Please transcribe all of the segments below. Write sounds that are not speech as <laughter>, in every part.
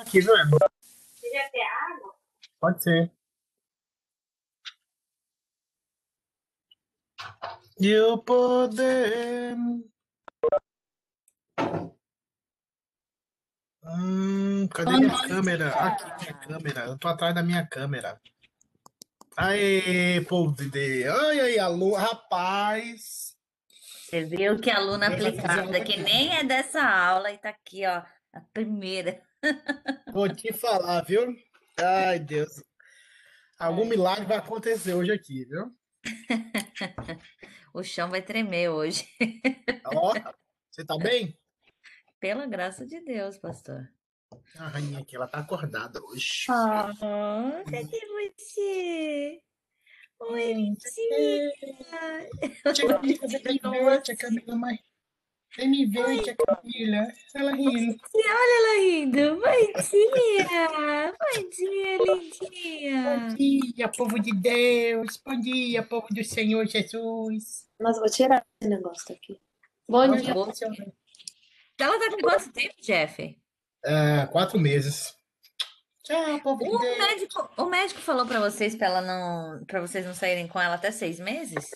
aqui, viu, Emma? Você já quer água? Pode ser. E o poder. Hum, cadê minha câmera? Aqui, minha câmera. Eu tô atrás da minha câmera. Aê, povo de Deus. Ai, ai, alô, rapaz. Você viu que aluna aplicada, que nem é dessa aula, e tá aqui, ó, a primeira. Vou te falar, viu? Ai, Deus. Algum milagre vai acontecer hoje aqui, viu? <laughs> O chão vai tremer hoje. Ó, você tá bem? Pela graça de Deus, pastor. A rainha aqui, ela tá acordada hoje. Ah, cadê você? Oi, Litinha. Tia Camila, vem me ver, tia Camila, mãe. Vem me ver, tia Camila. Ela rindo. Olha ela rindo. Bom dia. Bom dia, lindinha. Bom dia, povo de Deus. Bom dia, povo do Senhor Jesus. Mas vou tirar esse negócio daqui. Bom Bom dia. dia. Ela tá com quanto tempo, Jeff? É, quatro meses. Tchau, povo de O Deus. médico, o médico falou pra vocês para ela não, para vocês não saírem com ela até seis meses?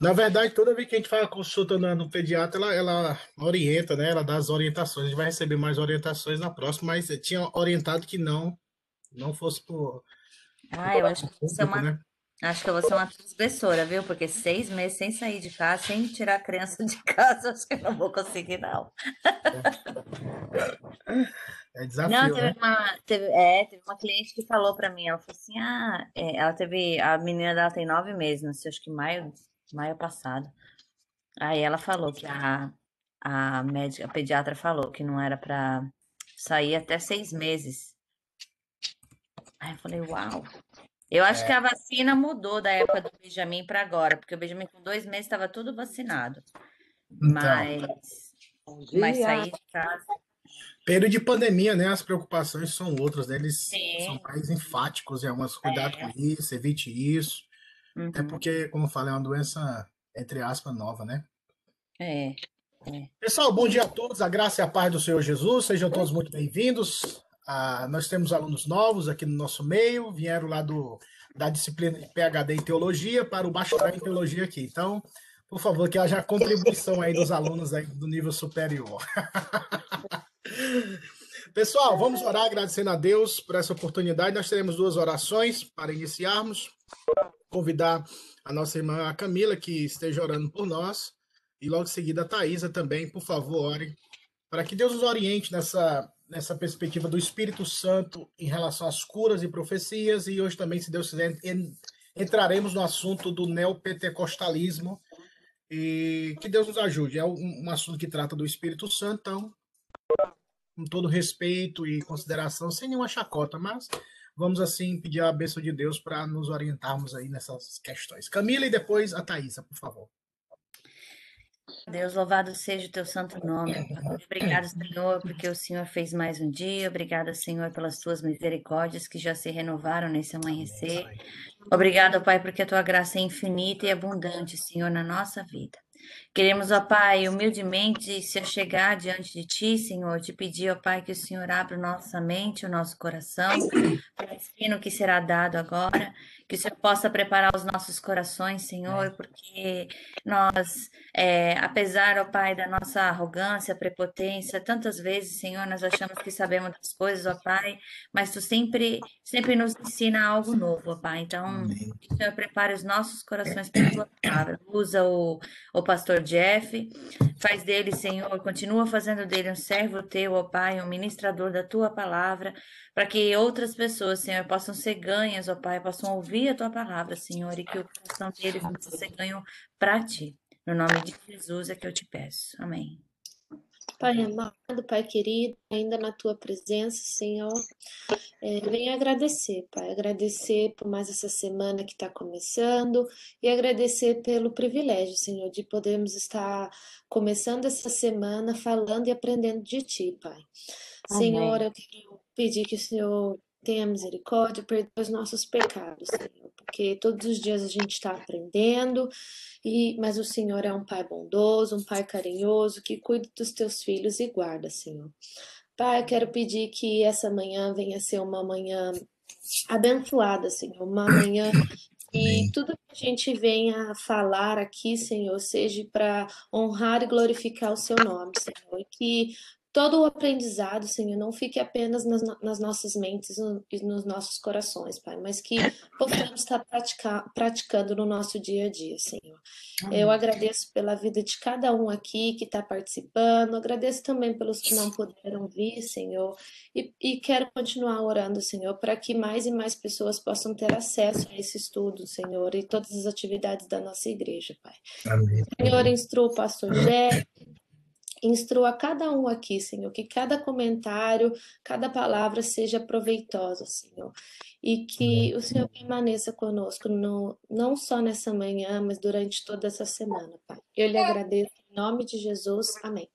Na verdade, toda vez que a gente faz a consulta no pediatra, ela, ela orienta, né? Ela dá as orientações. A gente vai receber mais orientações na próxima, mas eu tinha orientado que não, não fosse por Ah, eu acho que você é uma, né? acho que você é uma transgressora, viu? Porque seis meses sem sair de casa, sem tirar a criança de casa, <laughs> acho que eu não vou conseguir, não. É Não, desafio, teve né? uma, teve, é, teve uma cliente que falou pra mim, ela falou assim, ah, é, ela teve, a menina dela tem nove meses, não sei, acho que maio, maio passado. Aí ela falou que a, a médica, a pediatra falou que não era pra sair até seis meses. Aí eu falei, uau. Eu acho que a vacina mudou da época do Benjamin para agora, porque o Benjamin com dois meses estava tudo vacinado. Então, Mas, mas sair de casa. período de pandemia, né? As preocupações são outras, né? Eles Sim. são mais enfáticos em algumas, cuidado com isso, evite isso. É Uhum. porque, como eu falei, é uma doença, entre aspas, nova, né? É. Pessoal, bom dia a todos, a graça e a paz do Senhor Jesus, sejam todos muito bem-vindos. Ah, nós temos alunos novos aqui no nosso meio, vieram lá do, da disciplina de PhD em Teologia para o bacharel em Teologia aqui. Então, por favor, que haja contribuição aí dos alunos aí do nível superior. <laughs> Pessoal, vamos orar agradecendo a Deus por essa oportunidade. Nós teremos duas orações para iniciarmos. Convidar a nossa irmã Camila que esteja orando por nós. E logo em seguida a Thaisa também, por favor, ore para que Deus nos oriente nessa, nessa perspectiva do Espírito Santo em relação às curas e profecias. E hoje também, se Deus quiser, en- entraremos no assunto do neopentecostalismo. E que Deus nos ajude. É um, um assunto que trata do Espírito Santo, então, com todo respeito e consideração, sem nenhuma chacota, mas vamos assim pedir a bênção de Deus para nos orientarmos aí nessas questões. Camila e depois a Thaisa, por favor. Deus, louvado seja o teu santo nome. Obrigado, Senhor, porque o Senhor fez mais um dia. Obrigado, Senhor, pelas tuas misericórdias que já se renovaram nesse amanhecer. Obrigado, Pai, porque a tua graça é infinita e abundante, Senhor, na nossa vida. Queremos, ó Pai, humildemente se achegar diante de Ti, Senhor, te pedir, ó Pai, que o Senhor abra nossa mente, o nosso coração, para o ensino que será dado agora, que o Senhor possa preparar os nossos corações, Senhor, porque nós, é, apesar, ó Pai, da nossa arrogância, prepotência, tantas vezes, Senhor, nós achamos que sabemos das coisas, ó Pai, mas Tu sempre, sempre nos ensina algo novo, ó Pai. Então, que o Senhor prepare os nossos corações para a Tua palavra. Usa o, o pastor Jeff, faz dele, Senhor, continua fazendo dele um servo Teu, ó Pai, um ministrador da Tua palavra, para que outras pessoas, Senhor, possam ser ganhas, ó Pai, possam ouvir a Tua palavra, Senhor, e que o coração deles possa ser ganho para Ti. No nome de Jesus é que eu te peço. Amém. Pai amado, Pai querido, ainda na tua presença, Senhor, é, venho agradecer, Pai, agradecer por mais essa semana que está começando e agradecer pelo privilégio, Senhor, de podermos estar começando essa semana falando e aprendendo de Ti, Pai. Senhor, eu quero pedir que o Senhor tenha misericórdia, perdoe os nossos pecados, Senhor, porque todos os dias a gente está aprendendo, e, mas o Senhor é um Pai bondoso, um Pai carinhoso, que cuida dos teus filhos e guarda, Senhor. Pai, eu quero pedir que essa manhã venha ser uma manhã abençoada, Senhor, uma manhã e tudo que a gente venha falar aqui, Senhor, seja para honrar e glorificar o seu nome, Senhor. E que todo o aprendizado, Senhor, não fique apenas nas, nas nossas mentes e nos nossos corações, Pai, mas que <coughs> possamos estar pratica, praticando no nosso dia a dia, Senhor. Amém. Eu agradeço pela vida de cada um aqui que está participando, agradeço também pelos que não puderam vir, Senhor, e, e quero continuar orando, Senhor, para que mais e mais pessoas possam ter acesso a esse estudo, Senhor, e todas as atividades da nossa igreja, Pai. Amém. Senhor, instrua o pastor Jé, Instrua cada um aqui, Senhor, que cada comentário, cada palavra seja proveitosa, Senhor. E que o Senhor permaneça conosco, no, não só nessa manhã, mas durante toda essa semana, Pai. Eu lhe agradeço em nome de Jesus. Amém.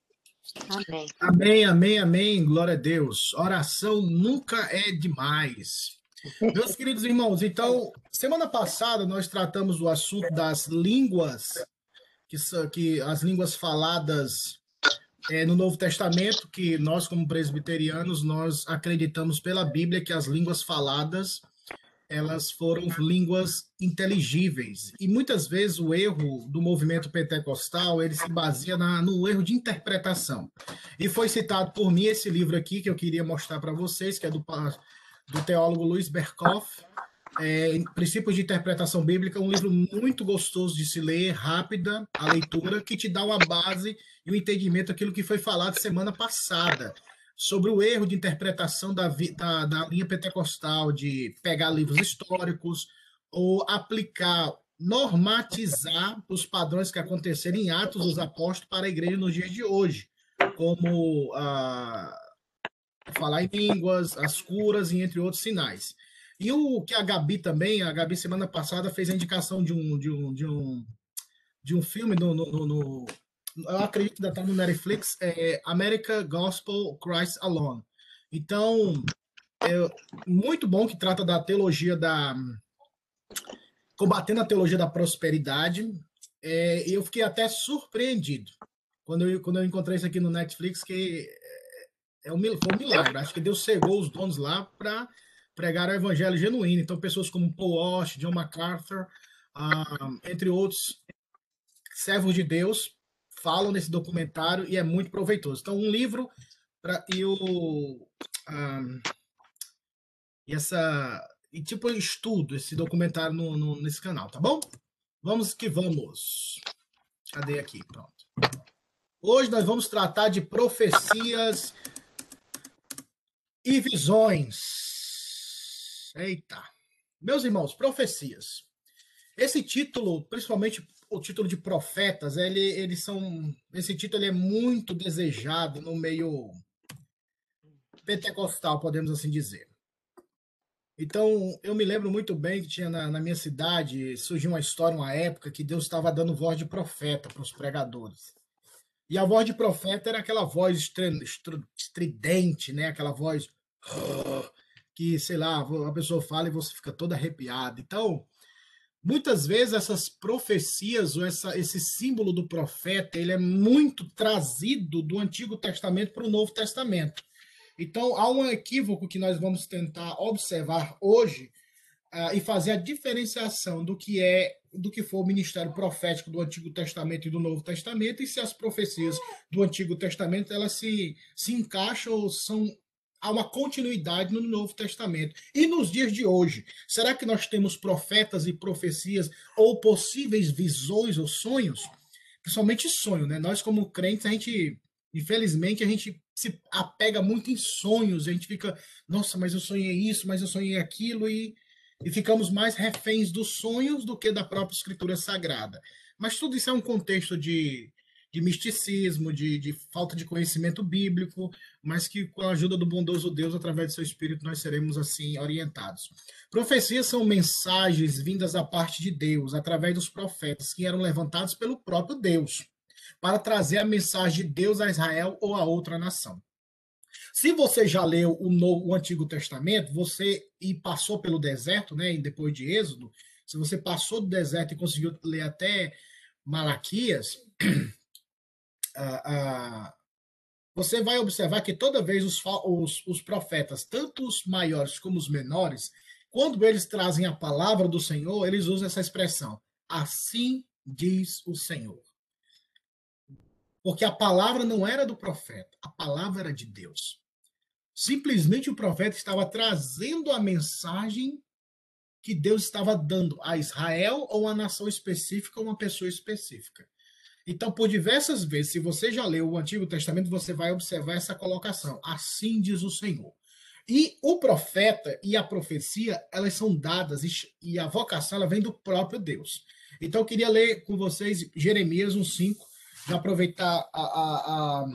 Amém. Amém, amém, amém. Glória a Deus. Oração nunca é demais. Meus queridos irmãos, então, semana passada nós tratamos do assunto das línguas, que, são, que as línguas faladas é, no Novo Testamento que nós, como presbiterianos, nós acreditamos pela Bíblia que as línguas faladas elas foram línguas inteligíveis. E muitas vezes o erro do movimento pentecostal, ele se baseia na, no erro de interpretação. E foi citado por mim esse livro aqui, que eu queria mostrar para vocês, que é do, do teólogo Luiz Berkoff, é, Princípios de Interpretação Bíblica, um livro muito gostoso de se ler, rápida a leitura, que te dá uma base e um entendimento daquilo que foi falado semana passada, sobre o erro de interpretação da, da, da linha pentecostal, de pegar livros históricos ou aplicar, normatizar os padrões que aconteceram em Atos dos Apóstolos para a igreja nos dias de hoje, como ah, falar em línguas, as curas e entre outros sinais. E o que a Gabi também, a Gabi semana passada fez a indicação de um de um, de um, de um filme no, no, no eu acredito que está no Netflix, é America Gospel Christ Alone. Então, é muito bom que trata da teologia da combatendo a teologia da prosperidade. É, eu fiquei até surpreendido quando eu, quando eu encontrei isso aqui no Netflix, que é, é um, foi um milagre. Acho que Deus cegou os donos lá para pregar o evangelho genuíno. Então, pessoas como Paul Walsh, John MacArthur, uh, entre outros servos de Deus, falam nesse documentário e é muito proveitoso. Então, um livro pra, e o. Um, ah, e essa. E tipo, estudo esse documentário no, no, nesse canal, tá bom? Vamos que vamos. Cadê aqui? Pronto. Hoje nós vamos tratar de profecias e visões. Eita. Meus irmãos, profecias. Esse título, principalmente o título de profetas, ele, eles são. Esse título é muito desejado no meio pentecostal, podemos assim dizer. Então, eu me lembro muito bem que tinha na, na minha cidade, surgiu uma história, uma época, que Deus estava dando voz de profeta para os pregadores. E a voz de profeta era aquela voz estridente, né? aquela voz que, sei lá, a pessoa fala e você fica todo arrepiado. Então, muitas vezes essas profecias ou essa, esse símbolo do profeta, ele é muito trazido do Antigo Testamento para o Novo Testamento. Então, há um equívoco que nós vamos tentar observar hoje uh, e fazer a diferenciação do que é do que foi o ministério profético do Antigo Testamento e do Novo Testamento e se as profecias do Antigo Testamento elas se, se encaixam ou são há uma continuidade no Novo Testamento. E nos dias de hoje, será que nós temos profetas e profecias ou possíveis visões ou sonhos? Principalmente sonho, né? Nós como crentes, a gente, infelizmente, a gente se apega muito em sonhos, a gente fica, nossa, mas eu sonhei isso, mas eu sonhei aquilo e e ficamos mais reféns dos sonhos do que da própria escritura sagrada. Mas tudo isso é um contexto de de misticismo, de, de, falta de conhecimento bíblico, mas que com a ajuda do bondoso Deus, através do seu Espírito, nós seremos assim orientados. Profecias são mensagens vindas da parte de Deus, através dos profetas, que eram levantados pelo próprio Deus, para trazer a mensagem de Deus a Israel ou a outra nação. Se você já leu o, Novo, o Antigo Testamento, você e passou pelo deserto, né, depois de Êxodo, se você passou do deserto e conseguiu ler até Malaquias, você vai observar que toda vez os, os, os profetas, tanto os maiores como os menores, quando eles trazem a palavra do Senhor, eles usam essa expressão: assim diz o Senhor. Porque a palavra não era do profeta, a palavra era de Deus. Simplesmente o profeta estava trazendo a mensagem que Deus estava dando a Israel ou a nação específica ou uma pessoa específica. Então, por diversas vezes, se você já leu o Antigo Testamento, você vai observar essa colocação. Assim diz o Senhor. E o profeta e a profecia, elas são dadas, e a vocação ela vem do próprio Deus. Então, eu queria ler com vocês Jeremias 1,5, já aproveitar a, a, a,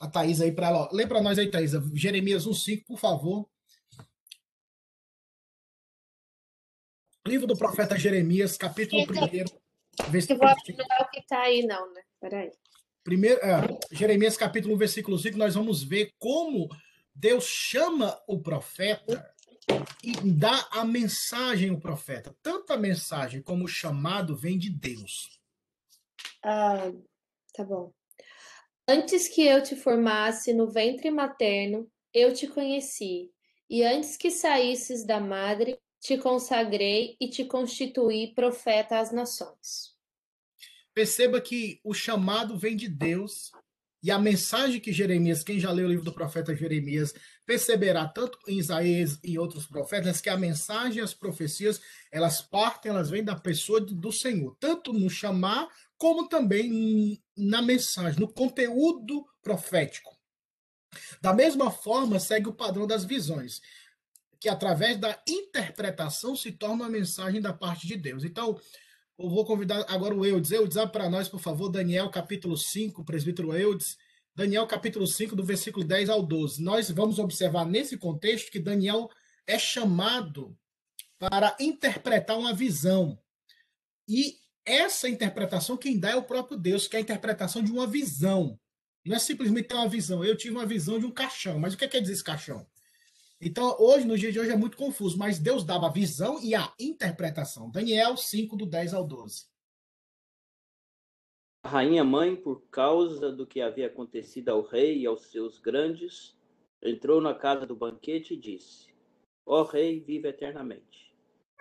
a Thaís aí para ela. Lê para nós aí, Thaís, Jeremias 1,5, por favor. Livro do profeta Jeremias, capítulo 1, Versículo... Eu vou o que está aí, não, né? Peraí. Primeiro, é, Jeremias capítulo 1, versículo 5, nós vamos ver como Deus chama o profeta e dá a mensagem ao profeta. Tanto a mensagem como o chamado vem de Deus. Ah, tá bom. Antes que eu te formasse no ventre materno, eu te conheci. E antes que saísses da madre, te consagrei e te constituí profeta às nações. Perceba que o chamado vem de Deus e a mensagem que Jeremias, quem já leu o livro do profeta Jeremias, perceberá tanto em Isaías e outros profetas que a mensagem as profecias, elas partem, elas vêm da pessoa do Senhor, tanto no chamar como também na mensagem, no conteúdo profético. Da mesma forma, segue o padrão das visões que através da interpretação se torna uma mensagem da parte de Deus. Então, eu vou convidar agora o Eudes. Eudes, abre para nós, por favor, Daniel capítulo 5, presbítero Eudes. Daniel capítulo 5, do versículo 10 ao 12. Nós vamos observar nesse contexto que Daniel é chamado para interpretar uma visão. E essa interpretação quem dá é o próprio Deus, que é a interpretação de uma visão. Não é simplesmente ter uma visão. Eu tive uma visão de um caixão. Mas o que quer dizer esse caixão? Então, hoje, no dia de hoje, é muito confuso, mas Deus dava a visão e a interpretação. Daniel 5, do 10 ao 12. A rainha mãe, por causa do que havia acontecido ao rei e aos seus grandes, entrou na casa do banquete e disse: Ó rei, vive eternamente.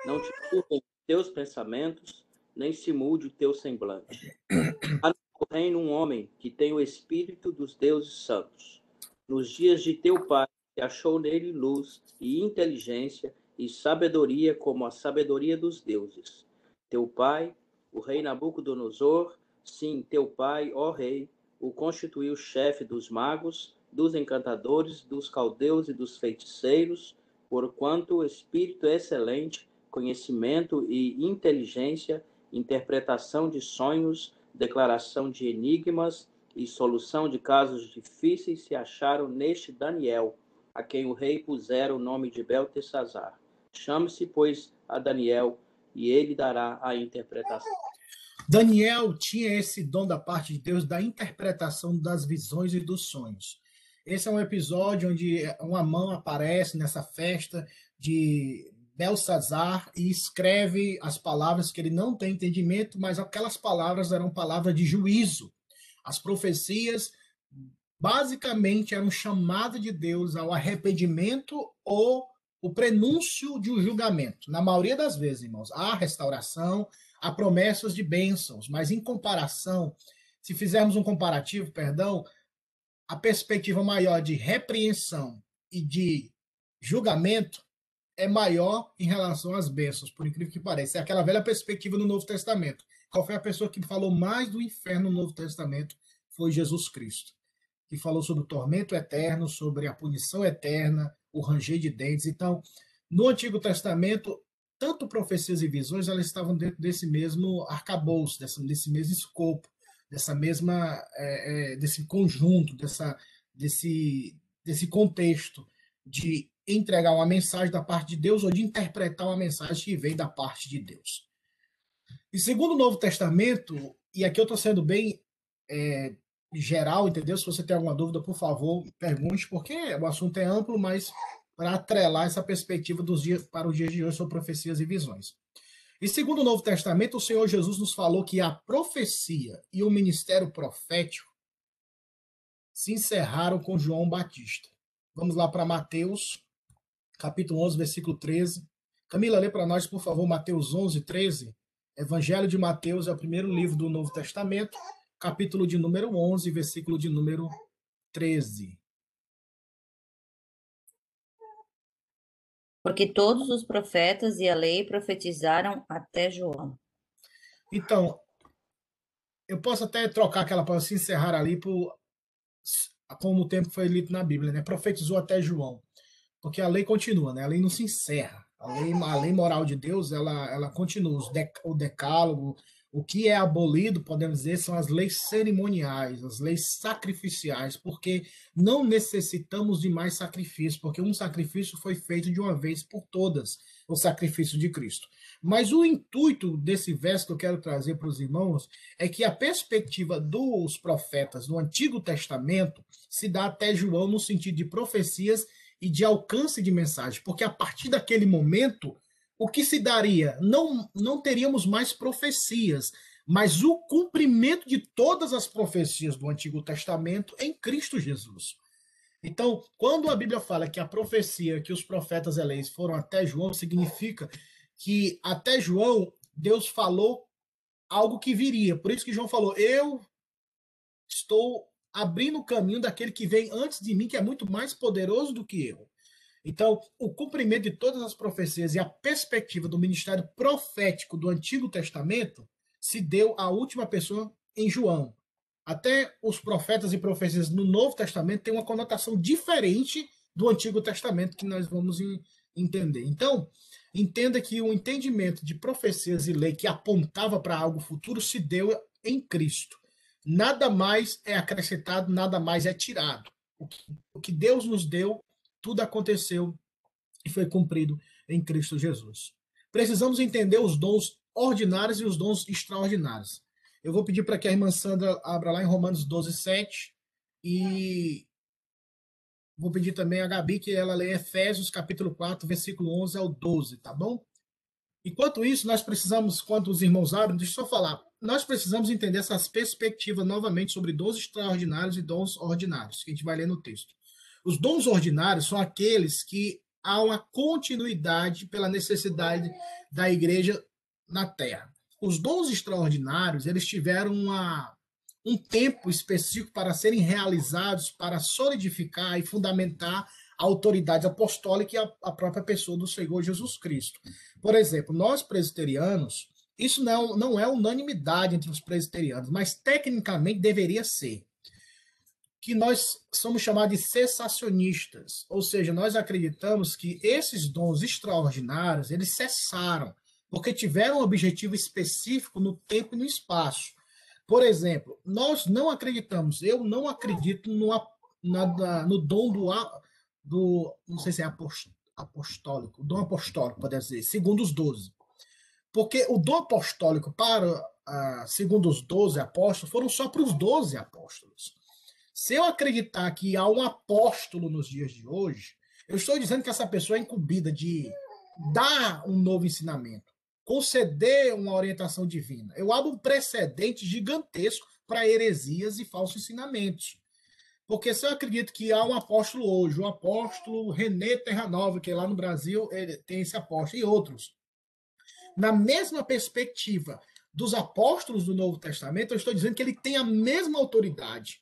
Não te culpem teus pensamentos, nem se mude o teu semblante. Há no reino um homem que tem o espírito dos deuses santos. Nos dias de teu pai, e achou nele luz e inteligência e sabedoria como a sabedoria dos deuses. Teu pai, o rei Nabucodonosor, sim, teu pai, ó rei, o constituiu chefe dos magos, dos encantadores, dos caldeus e dos feiticeiros, porquanto espírito excelente, conhecimento e inteligência, interpretação de sonhos, declaração de enigmas e solução de casos difíceis se acharam neste Daniel, a quem o rei pusera o nome de Beltesazar. Chame-se, pois, a Daniel, e ele dará a interpretação. Daniel tinha esse dom da parte de Deus da interpretação das visões e dos sonhos. Esse é um episódio onde uma mão aparece nessa festa de Belsazar e escreve as palavras que ele não tem entendimento, mas aquelas palavras eram palavras de juízo. As profecias basicamente era um chamado de Deus ao arrependimento ou o prenúncio de um julgamento. Na maioria das vezes, irmãos, há restauração, há promessas de bênçãos, mas em comparação, se fizermos um comparativo, perdão, a perspectiva maior de repreensão e de julgamento é maior em relação às bênçãos, por incrível que pareça. É aquela velha perspectiva no Novo Testamento. Qual foi a pessoa que falou mais do inferno no Novo Testamento? Foi Jesus Cristo que falou sobre o tormento eterno, sobre a punição eterna, o ranger de dentes. Então, no Antigo Testamento, tanto profecias e visões, elas estavam dentro desse mesmo arcabouço, desse, desse mesmo escopo, dessa mesma, é, é, desse conjunto, dessa, desse, desse contexto de entregar uma mensagem da parte de Deus ou de interpretar uma mensagem que vem da parte de Deus. E segundo o Novo Testamento, e aqui eu estou sendo bem é, geral, entendeu? Se você tem alguma dúvida, por favor, pergunte, porque o assunto é amplo, mas para atrelar essa perspectiva dos dias para os dias de hoje sobre profecias e visões. E segundo o Novo Testamento, o Senhor Jesus nos falou que a profecia e o ministério profético se encerraram com João Batista. Vamos lá para Mateus, capítulo 11, versículo 13. Camila, lê para nós, por favor, Mateus 11, 13. Evangelho de Mateus é o primeiro livro do Novo Testamento, capítulo de número 11, versículo de número 13. Porque todos os profetas e a lei profetizaram até João. Então, eu posso até trocar aquela para se encerrar ali por como o tempo foi lido na Bíblia, né? Profetizou até João. Porque a lei continua, né? A lei não se encerra. A lei, a lei moral de Deus, ela, ela continua. o decálogo, o que é abolido, podemos dizer, são as leis cerimoniais, as leis sacrificiais, porque não necessitamos de mais sacrifício, porque um sacrifício foi feito de uma vez por todas, o sacrifício de Cristo. Mas o intuito desse verso que eu quero trazer para os irmãos é que a perspectiva dos profetas no Antigo Testamento se dá até João no sentido de profecias e de alcance de mensagem, porque a partir daquele momento o que se daria? Não, não teríamos mais profecias, mas o cumprimento de todas as profecias do Antigo Testamento em Cristo Jesus. Então, quando a Bíblia fala que a profecia que os profetas eleitos foram até João, significa que até João Deus falou algo que viria. Por isso que João falou: Eu estou abrindo o caminho daquele que vem antes de mim, que é muito mais poderoso do que eu. Então, o cumprimento de todas as profecias e a perspectiva do ministério profético do Antigo Testamento se deu à última pessoa em João. Até os profetas e profecias no Novo Testamento têm uma conotação diferente do Antigo Testamento que nós vamos entender. Então, entenda que o entendimento de profecias e lei que apontava para algo futuro se deu em Cristo. Nada mais é acrescentado, nada mais é tirado. O que, Deus nos deu tudo aconteceu e foi cumprido em Cristo Jesus. Precisamos entender os dons ordinários e os dons extraordinários. Eu vou pedir para que a irmã Sandra abra lá em Romanos 12, 7 e vou pedir também a Gabi que ela leia Efésios capítulo 4, versículo 11 ao 12, tá bom? Enquanto isso, nós precisamos, quando os irmãos abrem, deixa eu só falar, nós precisamos entender essas perspectivas novamente sobre dons extraordinários e dons ordinários, que a gente vai ler no texto. Os dons ordinários são aqueles que há uma continuidade pela necessidade da igreja na terra. Os dons extraordinários, eles tiveram uma, um tempo específico para serem realizados, para solidificar e fundamentar a autoridade apostólica e a, a própria pessoa do Senhor Jesus Cristo. Por exemplo, nós presbiterianos, isso não, não é unanimidade entre os presbiterianos, mas tecnicamente deveria ser que nós somos chamados de cessacionistas, ou seja, nós acreditamos que esses dons extraordinários, eles cessaram, porque tiveram um objetivo específico no tempo e no espaço. Por exemplo, nós não acreditamos, eu não acredito no, na, no dom do, do, não sei se é apostólico, dom apostólico, pode dizer, segundo os doze. Porque o dom apostólico para, uh, segundo os doze apóstolos, foram só para os doze apóstolos. Se eu acreditar que há um apóstolo nos dias de hoje, eu estou dizendo que essa pessoa é incumbida de dar um novo ensinamento, conceder uma orientação divina. Eu abro um precedente gigantesco para heresias e falsos ensinamentos. Porque se eu acredito que há um apóstolo hoje, o apóstolo René Terranova, que lá no Brasil tem esse apóstolo, e outros. Na mesma perspectiva dos apóstolos do Novo Testamento, eu estou dizendo que ele tem a mesma autoridade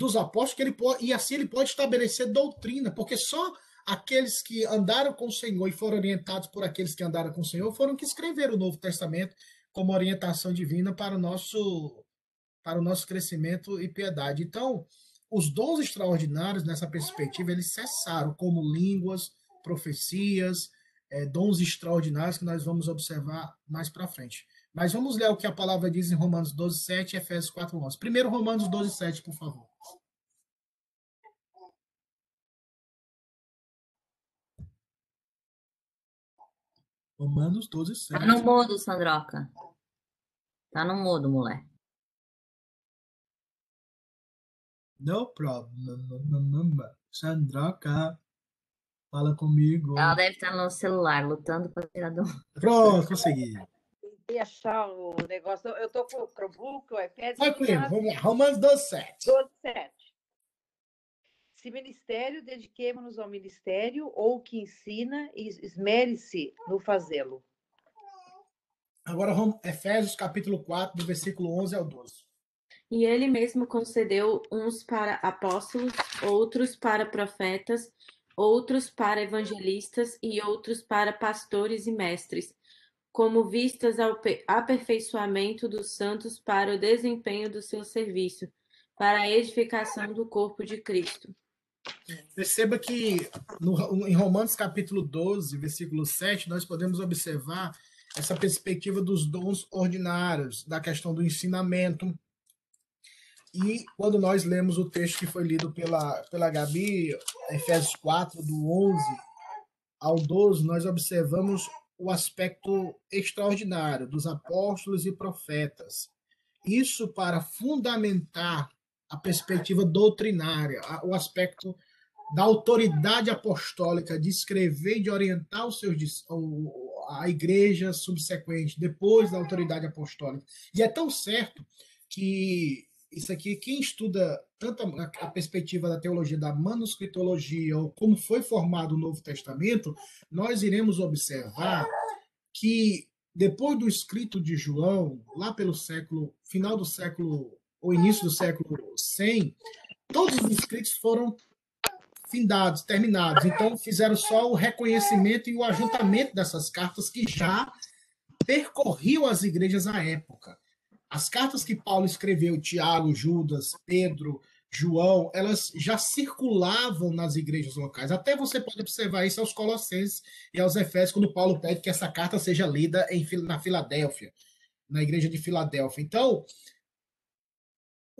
dos apóstolos que ele pode, e assim ele pode estabelecer doutrina, porque só aqueles que andaram com o Senhor e foram orientados por aqueles que andaram com o Senhor foram que escreveram o Novo Testamento como orientação divina para o nosso para o nosso crescimento e piedade. Então, os dons extraordinários nessa perspectiva eles cessaram como línguas, profecias, é, dons extraordinários que nós vamos observar mais para frente. Mas vamos ler o que a palavra diz em Romanos 12, 7 e Efésios 4, 11. Primeiro Romanos 12, 7, por favor. Romanos 12, 7. Tá no mudo, Sandroca. Tá no mudo, moleque. No problem. Sandroca, fala comigo. Ela deve estar no celular, lutando para tirar do. Pronto, consegui. Tentei achar o negócio. Eu tô com o Chromebook, o iPad. Vai com ele, vamos lá. Romanos 12, 7. 12, 7. Se ministério, dediquemos-nos ao ministério, ou que ensina, e esmere-se no fazê-lo. Agora vamos, Efésios capítulo 4, do versículo 11 ao 12. E ele mesmo concedeu uns para apóstolos, outros para profetas, outros para evangelistas e outros para pastores e mestres, como vistas ao aperfeiçoamento dos santos para o desempenho do seu serviço, para a edificação do corpo de Cristo. Perceba que no, em Romanos capítulo 12, versículo 7, nós podemos observar essa perspectiva dos dons ordinários, da questão do ensinamento. E quando nós lemos o texto que foi lido pela, pela Gabi, Efésios 4, do 11 ao 12, nós observamos o aspecto extraordinário dos apóstolos e profetas. Isso para fundamentar a perspectiva doutrinária, o aspecto da autoridade apostólica de escrever e de orientar os seus, a igreja subsequente, depois da autoridade apostólica. E é tão certo que isso aqui, quem estuda tanto a, a perspectiva da teologia da manuscritologia, ou como foi formado o Novo Testamento, nós iremos observar que depois do escrito de João, lá pelo século, final do século, ou início do século 100, todos os escritos foram findados, terminados. Então, fizeram só o reconhecimento e o ajuntamento dessas cartas que já percorriam as igrejas à época. As cartas que Paulo escreveu, Tiago, Judas, Pedro, João, elas já circulavam nas igrejas locais. Até você pode observar isso aos Colossenses e aos Efésios, quando Paulo pede que essa carta seja lida em, na Filadélfia, na igreja de Filadélfia. Então,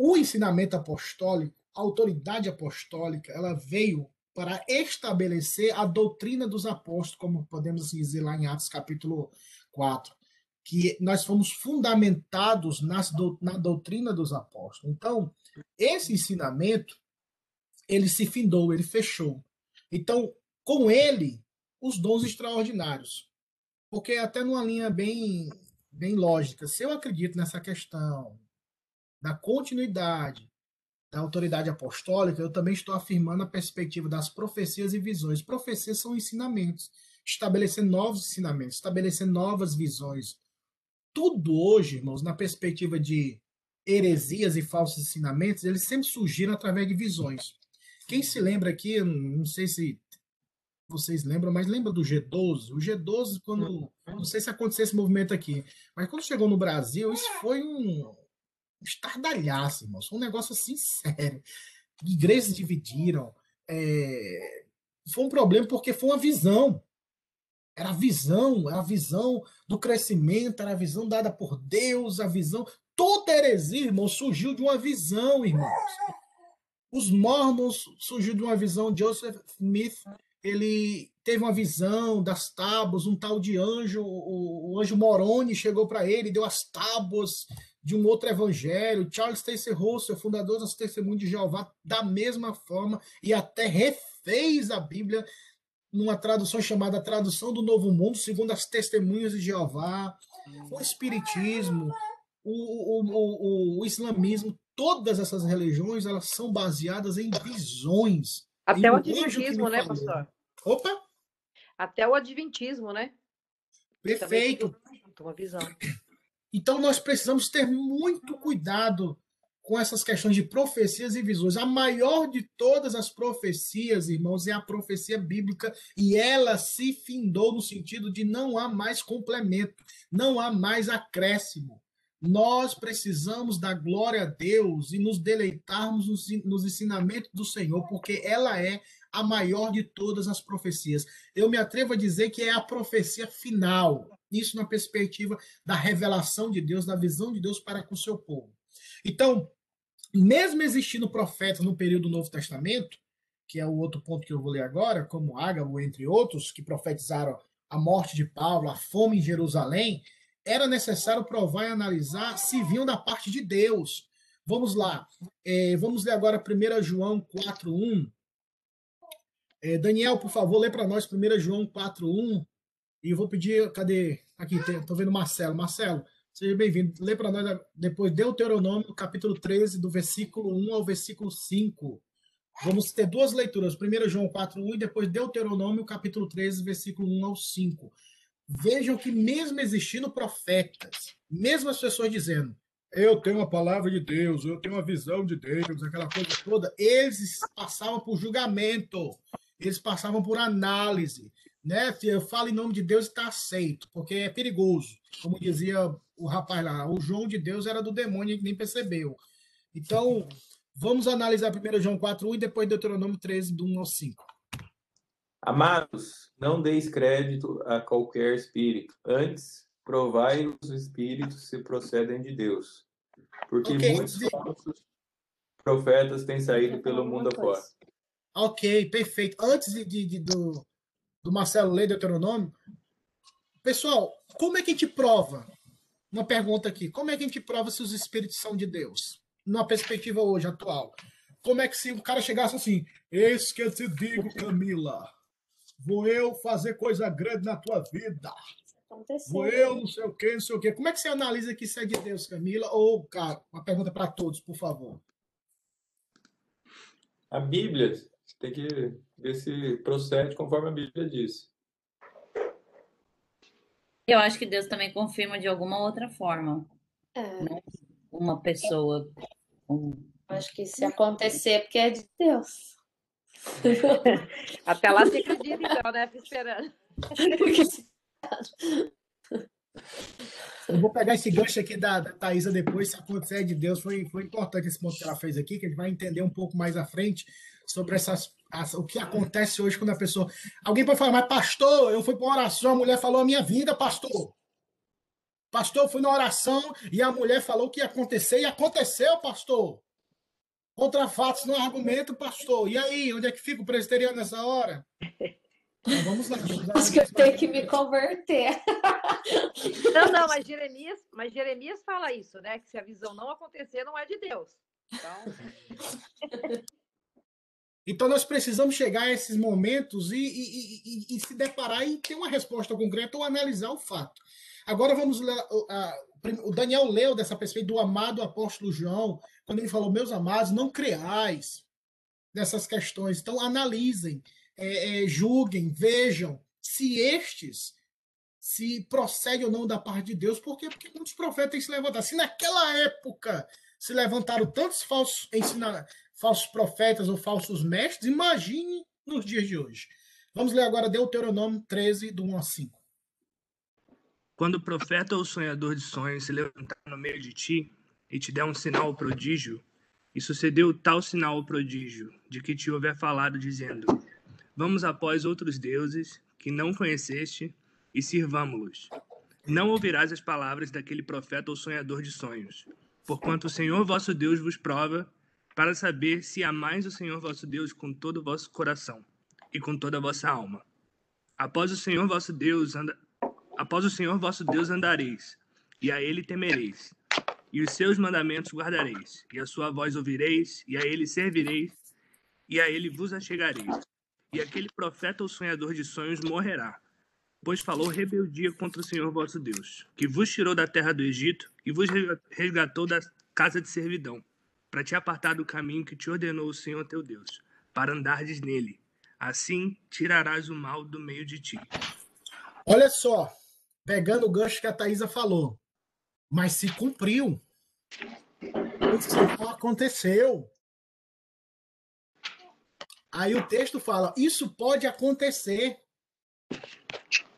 o ensinamento apostólico a autoridade apostólica ela veio para estabelecer a doutrina dos apóstolos, como podemos dizer lá em Atos capítulo 4, que nós fomos fundamentados nas, na doutrina dos apóstolos. Então, esse ensinamento, ele se findou, ele fechou. Então, com ele, os dons extraordinários. Porque até numa linha bem, bem lógica, se eu acredito nessa questão da continuidade, da autoridade apostólica, eu também estou afirmando a perspectiva das profecias e visões. Profecias são ensinamentos, estabelecer novos ensinamentos, estabelecer novas visões. Tudo hoje, irmãos, na perspectiva de heresias e falsos ensinamentos, eles sempre surgiram através de visões. Quem se lembra aqui, não sei se vocês lembram, mas lembra do G12? O G12, quando. Não sei se aconteceu esse movimento aqui, mas quando chegou no Brasil, isso foi um, estardalhaço, irmãos. Foi um negócio assim sério. Igrejas dividiram. É... Foi um problema porque foi uma visão. Era a visão, era a visão do crescimento, era a visão dada por Deus, a visão. Toda heresia, irmão, surgiu de uma visão, irmãos. Os mormons surgiu de uma visão. Joseph Smith, ele teve uma visão das tábuas, um tal de anjo, o anjo Moroni chegou para ele, deu as tábuas de um outro evangelho. Charles Taylor Russell, fundador das Testemunhas de Jeová, da mesma forma, e até refez a Bíblia numa tradução chamada Tradução do Novo Mundo, segundo as Testemunhas de Jeová, o Espiritismo, o, o, o, o Islamismo, todas essas religiões elas são baseadas em visões. Até o Adventismo, né, falou. pastor? Opa! Até o Adventismo, né? Perfeito. Uma visão. Então nós precisamos ter muito cuidado com essas questões de profecias e visões. A maior de todas as profecias, irmãos, é a profecia bíblica e ela se findou no sentido de não há mais complemento, não há mais acréscimo. Nós precisamos da glória a Deus e nos deleitarmos nos ensinamentos do Senhor, porque ela é a maior de todas as profecias. Eu me atrevo a dizer que é a profecia final. Isso na perspectiva da revelação de Deus, da visão de Deus para com o seu povo. Então, mesmo existindo profetas no período do Novo Testamento, que é o outro ponto que eu vou ler agora, como Ágabo, entre outros, que profetizaram a morte de Paulo, a fome em Jerusalém, era necessário provar e analisar se vinham da parte de Deus. Vamos lá. É, vamos ler agora 1 João 4.1. É, Daniel, por favor, lê para nós 1 João 4.1. E eu vou pedir, cadê? Aqui, estou vendo Marcelo. Marcelo, seja bem-vindo. Lê para nós depois Deuteronômio, capítulo 13, do versículo 1 ao versículo 5. Vamos ter duas leituras, primeiro João 4:1 e depois Deuteronômio capítulo 13, versículo 1 ao 5. Vejam que mesmo existindo profetas, mesmo as pessoas dizendo, eu tenho a palavra de Deus, eu tenho a visão de Deus, aquela coisa toda, eles passavam por julgamento, eles passavam por análise, né? Se eu falo em nome de Deus, está aceito, porque é perigoso. Como dizia o rapaz lá, o João de Deus era do demônio, gente nem percebeu. Então, vamos analisar primeiro João 4:1 e depois Deuteronômio 13, do 1 ao 5. Amados, não deis crédito a qualquer espírito, antes provai os espíritos se procedem de Deus. Porque Ok, muitos de- falsos profetas têm saído pelo mundo afora. Ok, perfeito. Antes de, de- de- do, do Marcelo ler Deuteronômio, pessoal, como é que a gente prova? Uma pergunta aqui. Como é que a gente prova se os espíritos são de Deus? Numa perspectiva hoje, atual. Como é que se o cara chegasse assim, eis que eu te digo, Camila, vou eu fazer coisa grande na tua vida. Aconteceu. Vou eu, não sei o quê, não sei o quê. Como é que você analisa que isso é de Deus, Camila? Ou, cara, uma pergunta para todos, por favor. A Bíblia tem que ver se procede conforme a Bíblia diz. Eu acho que Deus também confirma de alguma outra forma. É, Uma pessoa. um- acho que se acontecer, é porque é de Deus. <laughs> Até lá você acredita, então, né? Fica esperando. Eu vou pegar esse gancho aqui da, da Thaisa depois, se acontecer de Deus. Foi, foi importante esse ponto que ela fez aqui, que a gente vai entender um pouco mais à frente sobre essas, as- o que acontece hoje quando a pessoa. Alguém pode falar, mas pastor, eu fui para uma oração, a mulher falou a minha vida, pastor. Pastor, eu fui na oração e a mulher falou o que ia acontecer e aconteceu, pastor. Contra fatos não argumento, pastor. E aí, onde é que fica o presbiteriano nessa hora? Então, vamos lá. Vamos <laughs> lá. Acho que eu tenho que me converter. <laughs> Não, não, mas Jeremias, mas Jeremias fala isso, né? Que se a visão não acontecer, não é de Deus. Então, <laughs> Então nós precisamos chegar a esses momentos e, e- e- e- se deparar e ter uma resposta concreta ou analisar o fato. Agora vamos lá. o- Daniel leu dessa perspectiva do amado apóstolo João, quando ele falou, meus amados, não creais nessas questões. Então analisem, é, é, julguem, vejam se estes se procede ou não da parte de Deus. Por quê? Porque muitos profetas se levantado. Se naquela época se levantaram tantos falsos ensina, falsos profetas ou falsos mestres, imagine nos dias de hoje. Vamos ler agora Deuteronômio 13, do 1 a 5. Quando o profeta ou sonhador de sonhos se levantar no meio de ti e te der um sinal prodígio, e sucedeu tal sinal prodígio de que te houver falado, dizendo: Vamos após outros deuses que não conheceste e sirvamo-los. Não ouvirás as palavras daquele profeta ou sonhador de sonhos, porquanto o Senhor vosso Deus vos prova para saber se amais o Senhor vosso Deus com todo o vosso coração e com toda a vossa alma. Após o Senhor vosso Deus anda, Após o Senhor vosso Deus andareis, e a ele temereis, e os seus mandamentos guardareis, e a sua voz ouvireis, e a ele servireis, e a ele vos achegareis. E aquele profeta ou sonhador de sonhos morrerá, pois falou rebeldia contra o Senhor vosso Deus, que vos tirou da terra do Egito e vos resgatou da casa de servidão, para te apartar do caminho que te ordenou o Senhor teu Deus, para andardes nele. Assim tirarás o mal do meio de ti. Olha só, pegando o gancho que a Thaisa falou, mas se cumpriu. Isso aconteceu. Aí o texto fala: isso pode acontecer.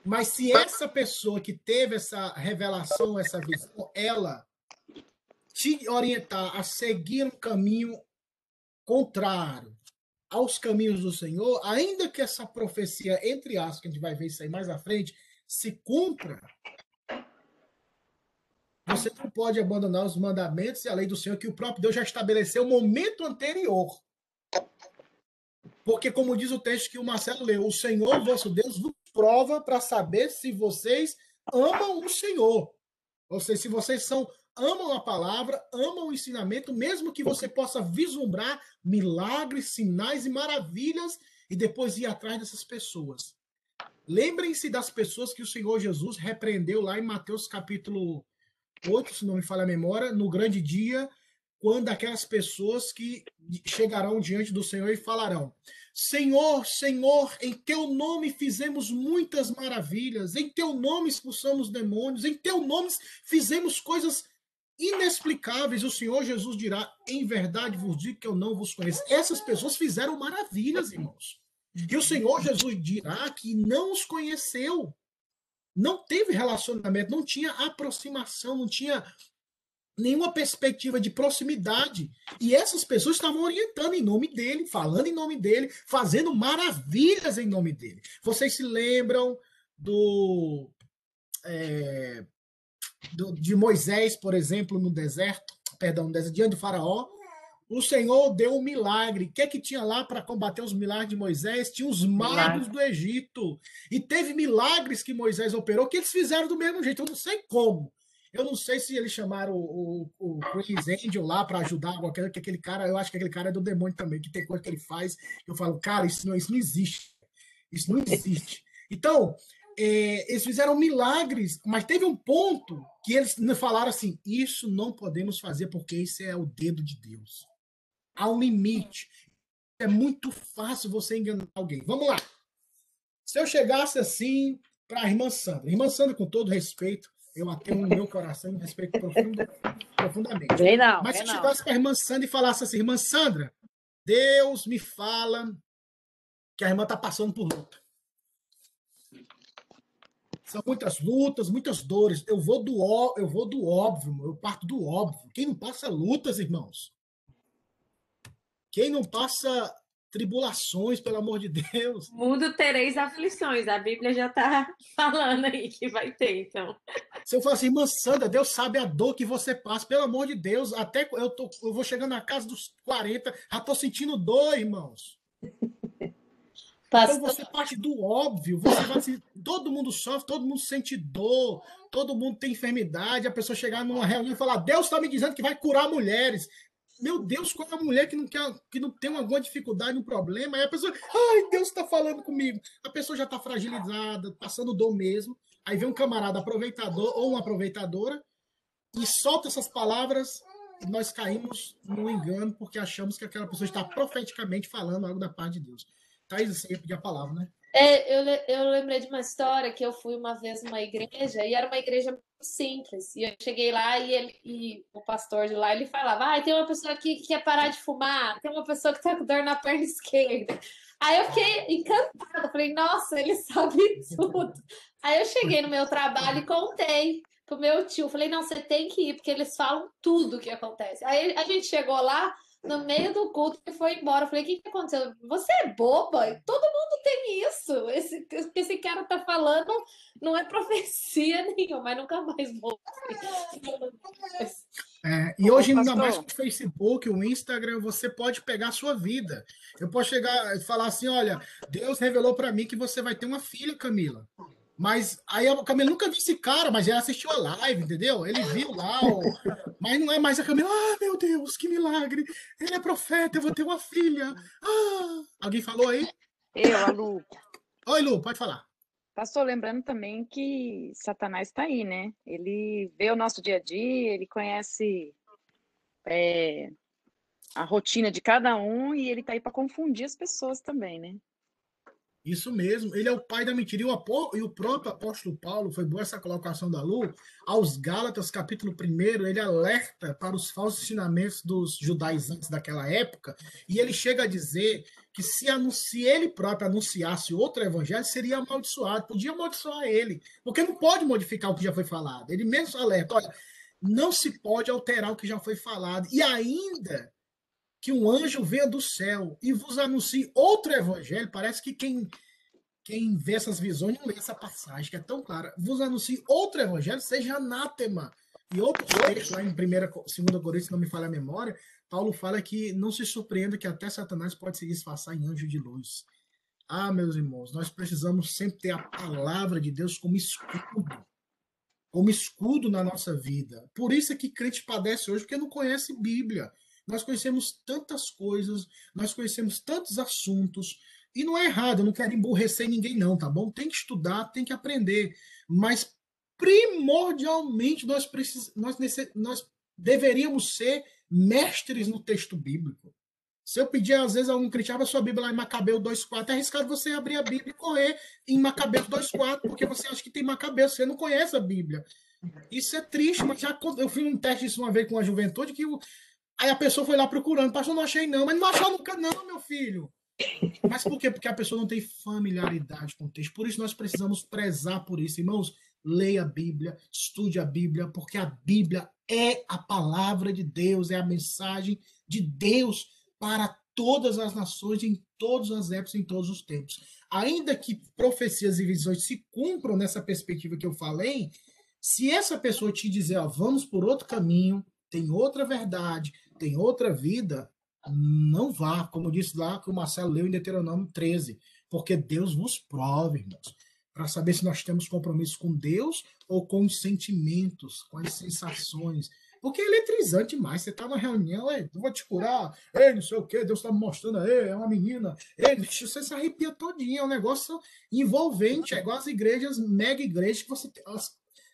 Mas se essa pessoa que teve essa revelação, essa visão, ela te orientar a seguir um caminho contrário aos caminhos do Senhor, ainda que essa profecia, entre aspas, que a gente vai ver isso aí mais à frente, se cumpra, você não pode abandonar os mandamentos e a lei do Senhor que o próprio Deus já estabeleceu no momento anterior. Porque, como diz o texto que o Marcelo leu, o Senhor, vosso Deus, vos prova para saber se vocês amam o Senhor. Ou seja, se vocês são amam a palavra, amam o ensinamento, mesmo que você possa vislumbrar milagres, sinais e maravilhas e depois ir atrás dessas pessoas. Lembrem-se das pessoas que o Senhor Jesus repreendeu lá em Mateus capítulo 8, se não me falha a memória, no grande dia, quando aquelas pessoas que chegarão diante do Senhor e falarão: Senhor, Senhor, em teu nome fizemos muitas maravilhas, em teu nome expulsamos demônios, em teu nome fizemos coisas inexplicáveis. O Senhor Jesus dirá: Em verdade vos digo que eu não vos conheço. Essas pessoas fizeram maravilhas, irmãos. E o Senhor Jesus dirá que não os conheceu. Não teve relacionamento, não tinha aproximação, não tinha nenhuma perspectiva de proximidade. E essas pessoas estavam orientando em nome dele, falando em nome dele, fazendo maravilhas em nome dele. Vocês se lembram do, é, do de Moisés, por exemplo, no deserto, perdão, no deserto, diante do faraó, o Senhor deu um milagre. O que é que tinha lá para combater os milagres de Moisés? Tinha os magos do Egito. E teve milagres que Moisés operou que eles fizeram do mesmo jeito. Eu não sei como. Eu não sei se eles chamaram o, o, o Chris Angel lá para ajudar, que aquele cara, eu acho que aquele cara é do demônio também, que tem coisa que ele faz. Eu falo, cara, isso não, isso não existe. Isso não existe. Então, é, eles fizeram milagres, mas teve um ponto que eles falaram assim: isso não podemos fazer porque isso é o dedo de Deus. Há um limite. É muito fácil você enganar alguém. Vamos lá. Se eu chegasse assim para a irmã Sandra, irmã Sandra, com todo respeito, eu a tenho no meu coração e respeito profundo, profundamente. Vem não, Mas se eu chegasse para a irmã Sandra e falasse assim, irmã Sandra, Deus me fala que a irmã está passando por luta. São muitas lutas, muitas dores. Eu vou do ó, eu vou do óbvio, eu parto do óbvio. Quem não passa lutas, irmãos? Quem não passa tribulações, pelo amor de Deus? Mundo tereis aflições. A Bíblia já está <laughs> falando aí que vai ter, então. Se eu falar assim, irmã Sandra, Deus sabe a dor que você passa, pelo amor de Deus. Até eu, tô, eu vou chegando na casa dos 40, já tô sentindo dor, irmãos. Então você parte do óbvio, você vai assim, todo mundo sofre, todo mundo sente dor, todo mundo tem enfermidade, a pessoa chegar numa reunião e falar, Deus está me dizendo que vai curar mulheres. Meu Deus, qual é a mulher que não, quer, que não tem alguma dificuldade, um problema? Aí a pessoa, ai, Deus está falando comigo. A pessoa já está fragilizada, passando dor mesmo. Aí vem um camarada aproveitador ou uma aproveitadora e solta essas palavras nós caímos no engano porque achamos que aquela pessoa está profeticamente falando algo da parte de Deus. Thaís, você ia pedir a palavra, né? é, eu, eu lembrei de uma história que eu fui uma vez numa igreja e era uma igreja muito simples. E eu cheguei lá e, ele, e o pastor de lá ele falava: ah, tem uma pessoa aqui que quer parar de fumar, tem uma pessoa que está com dor na perna <laughs> esquerda. Aí eu fiquei encantada, falei, nossa, ele sabe <laughs> tudo. Aí eu cheguei no meu trabalho e contei pro meu tio, falei, não, você tem que ir, porque eles falam tudo o que acontece. Aí a gente chegou lá, no meio do culto, ele foi embora. Eu falei, o que, que aconteceu? Você é boba? Todo mundo tem isso. Esse, o que esse cara tá falando não é profecia <laughs> nenhuma, mas nunca mais vou. É, e hoje, ainda mais com o Facebook, o Instagram, você pode pegar a sua vida. Eu posso chegar e falar assim: olha, Deus revelou para mim que você vai ter uma filha, Camila. Mas aí a Camila nunca viu esse cara, mas ela assistiu a live, entendeu? Ele viu lá, o- <laughs> mas não é mais a Camila. Ah, meu Deus, que milagre! Ele é profeta, eu vou ter uma filha. Ah! Alguém falou aí? Eu, a Lu. Oi, Lu, pode falar. Pastor, lembrando também que Satanás está aí, né? Ele vê o nosso dia a dia, ele conhece é, a rotina de cada um e ele está aí para confundir as pessoas também, né? Isso mesmo, ele é o pai da mentira. E o, apó- e o próprio apóstolo Paulo, foi boa essa colocação da Lu, aos Gálatas, capítulo 1, ele alerta para os falsos ensinamentos dos judaizantes daquela época, e ele chega a dizer que se, se ele próprio anunciasse outro evangelho, seria amaldiçoado, podia amaldiçoar ele, porque não pode modificar o que já foi falado. Ele mesmo alerta, olha, não se pode alterar o que já foi falado, e ainda que um anjo venha do céu e vos anuncie outro evangelho, parece que quem, quem vê essas visões não lê essa passagem, que é tão clara, vos anuncie outro evangelho, seja anátema. E outro texto, lá em 1 2 Coríntios, não me falha a memória, Paulo fala que não se surpreenda que até Satanás pode se disfarçar em anjo de luz. Ah, meus irmãos, nós precisamos sempre ter a palavra de Deus como escudo. Como escudo na nossa vida. Por isso é que crente padece hoje, porque não conhece Bíblia. Nós conhecemos tantas coisas, nós conhecemos tantos assuntos, e não é errado, eu não quero emburrecer ninguém, não, tá bom? Tem que estudar, tem que aprender, mas primordialmente nós, precis, nós, nesse, nós deveríamos ser mestres no texto bíblico. Se eu pedir, às vezes, a um crente, abra sua Bíblia lá em Macabeu 2.4, é arriscado você abrir a Bíblia e correr em Macabeu 2.4, porque você acha que tem Macabeu, você não conhece a Bíblia. Isso é triste, mas já eu fiz um teste isso uma vez com a juventude, que o, aí a pessoa foi lá procurando, pastor, não achei não, mas não achou nunca não, meu filho. Mas por quê? Porque a pessoa não tem familiaridade com o texto. Por isso nós precisamos prezar por isso. Irmãos, leia a Bíblia, estude a Bíblia, porque a Bíblia é a palavra de Deus, é a mensagem de Deus para todas as nações, em todas as épocas, em todos os tempos. Ainda que profecias e visões se cumpram nessa perspectiva que eu falei, se essa pessoa te dizer, ó, vamos por outro caminho, tem outra verdade, tem outra vida, não vá, como disse lá que o Marcelo leu em Deuteronômio 13, porque Deus vos prove, irmãos, para saber se nós temos compromisso com Deus ou com os sentimentos, com as sensações, porque é eletrizante demais. Você tá na reunião, eu vou te curar, ei, não sei o quê, Deus tá me mostrando, ei, é uma menina, ei, você se arrepia todinho, é um negócio envolvente, é igual as igrejas, mega igrejas, que você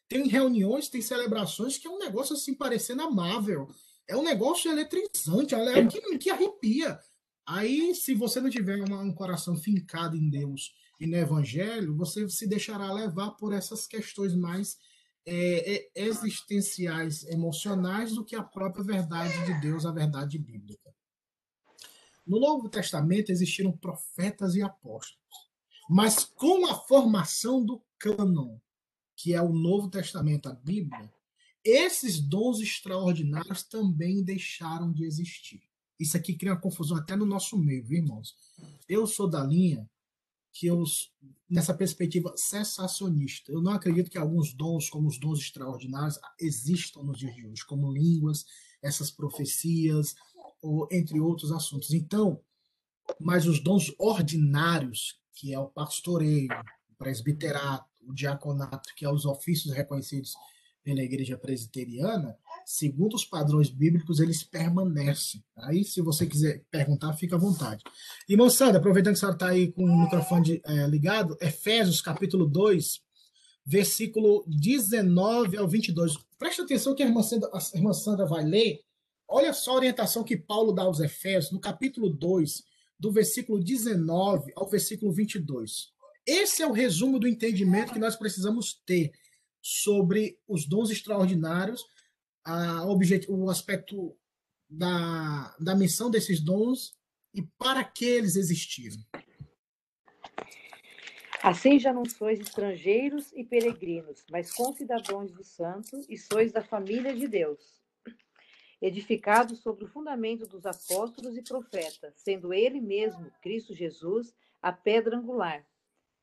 tem reuniões, tem celebrações que é um negócio assim, parecendo amável. É um negócio eletrizante, é que, que arrepia. Aí, se você não tiver uma, um coração fincado em Deus e no Evangelho, você se deixará levar por essas questões mais é, é, existenciais, emocionais, do que a própria verdade de Deus, a verdade bíblica. No Novo Testamento existiram profetas e apóstolos, mas com a formação do cânon, que é o Novo Testamento, a Bíblia, esses dons extraordinários também deixaram de existir. Isso aqui cria uma confusão até no nosso meio, viu, irmãos? Eu sou da linha que eu, nessa perspectiva cessacionista, eu não acredito que alguns dons, como os dons extraordinários, existam nos dias de hoje, como línguas, essas profecias, ou entre outros assuntos. Então, mas os dons ordinários, que é o pastoreio, o presbiterato, o diaconato, que é os ofícios reconhecidos pela igreja presbiteriana, segundo os padrões bíblicos, eles permanecem. Aí, se você quiser perguntar, fica à vontade. Irmão Sandra, aproveitando que a senhora está aí com o microfone de, é, ligado, Efésios capítulo 2, versículo 19 ao 22. Preste atenção que a irmã, Sandra, a irmã Sandra vai ler. Olha só a orientação que Paulo dá aos Efésios, no capítulo 2, do versículo 19 ao versículo 22. Esse é o resumo do entendimento que nós precisamos ter sobre os dons extraordinários a o aspecto da, da missão desses dons e para que eles existiram. Assim já não sois estrangeiros e peregrinos, mas concidadãos do santo e sois da família de Deus, edificados sobre o fundamento dos apóstolos e profetas, sendo ele mesmo, Cristo Jesus, a pedra angular,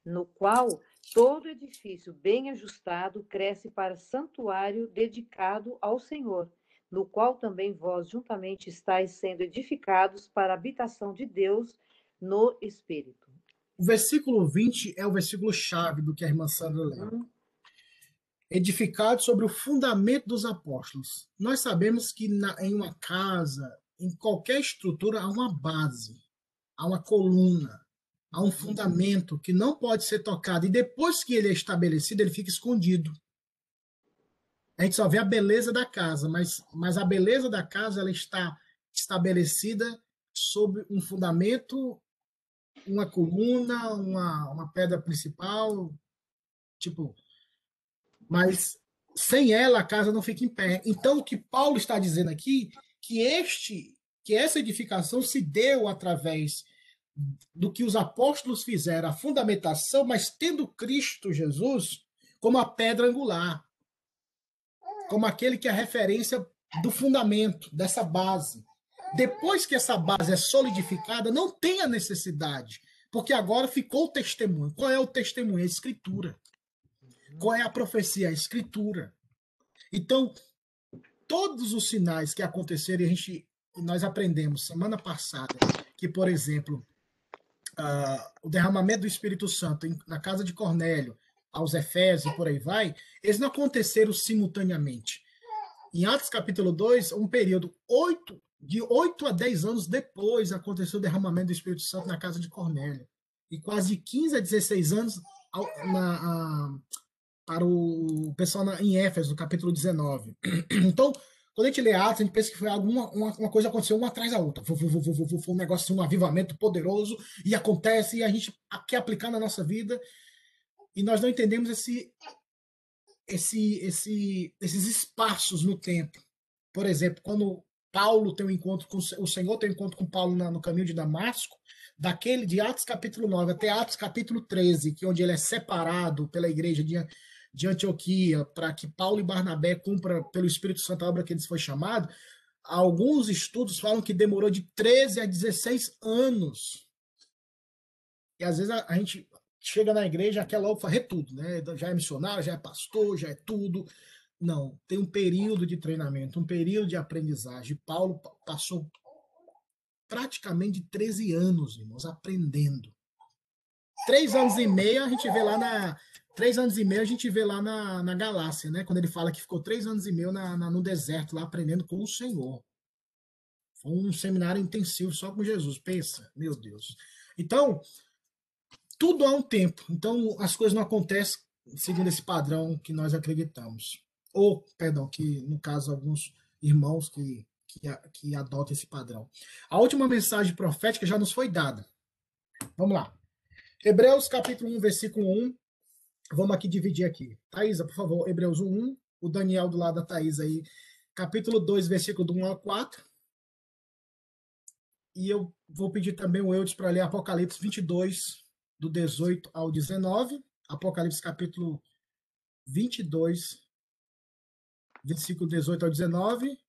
no qual Todo edifício bem ajustado cresce para santuário dedicado ao Senhor, no qual também vós juntamente estáis sendo edificados para a habitação de Deus no Espírito. O versículo 20 é o versículo chave do que a irmã Sandra leu. Uhum. Edificado sobre o fundamento dos apóstolos. Nós sabemos que na, em uma casa, em qualquer estrutura, há uma base, há uma coluna, há um fundamento que não pode ser tocado. E depois que ele é estabelecido, ele fica escondido. A gente só vê a beleza da casa, mas, mas a beleza da casa ela está estabelecida sobre um fundamento, uma coluna, uma, uma pedra principal, tipo. Mas sem ela a casa não fica em pé. Então o que Paulo está dizendo aqui que este que essa edificação se deu através do que os apóstolos fizeram, a fundamentação, mas tendo Cristo Jesus como a pedra angular, como aquele que é a referência do fundamento, dessa base. Depois que essa base é solidificada, não tem a necessidade, porque agora ficou o testemunho. Qual é o testemunho? A escritura. Qual é a profecia? A escritura. Então, todos os sinais que aconteceram, a gente, nós aprendemos semana passada, que, por exemplo, uh, o derramamento do Espírito Santo em, na casa de Cornélio, aos Efésios e por aí vai, eles não aconteceram simultaneamente. Em Atos capítulo 2, um período oito, de 8 a 10 anos depois aconteceu o derramamento do Espírito Santo na casa de Cornélio. E quase 15 a 16 anos na, a, para o pessoal na, em Éfeso, capítulo 19. Então, quando a gente lê Atos, a gente pensa que foi alguma uma, uma coisa aconteceu uma atrás da outra. Foi, foi, foi, foi um negócio, um avivamento poderoso, e acontece, e a gente quer aplicar na nossa vida, e nós não entendemos esse, esse, esse, esses espaços no tempo. Por exemplo, quando Paulo tem um encontro com o Senhor tem um encontro com Paulo no caminho de Damasco, daquele de Atos capítulo 9 até Atos capítulo 13, que é onde ele é separado pela igreja de, de Antioquia para que Paulo e Barnabé cumpram pelo Espírito Santo a obra que eles foi chamado, alguns estudos falam que demorou de 13 a 16 anos. E às vezes a, a gente chega na igreja quer logo fazer tudo, né? Já é missionário, já é pastor, já é tudo. Não, tem um período de treinamento, um período de aprendizagem. Paulo passou praticamente 13 anos, irmãos, aprendendo. Três anos e meio a gente vê lá na. Três anos e meio a gente vê lá na, na Galácia, né? Quando ele fala que ficou três anos e meio na, na, no deserto, lá aprendendo com o Senhor. Foi um seminário intensivo só com Jesus. Pensa, meu Deus. Então, tudo há um tempo. Então, as coisas não acontecem segundo esse padrão que nós acreditamos. Ou, perdão, que no caso, alguns irmãos que que, que adota esse padrão. A última mensagem profética já nos foi dada. Vamos lá. Hebreus capítulo 1, versículo 1. Vamos aqui dividir aqui. Thaisa, por favor, Hebreus 1, o Daniel do lado da Thaisa aí. Capítulo 2, versículo do 1 ao 4. E eu vou pedir também o Eudes para ler Apocalipse 22, do 18 ao 19. Apocalipse capítulo 22, versículo 18 ao 19.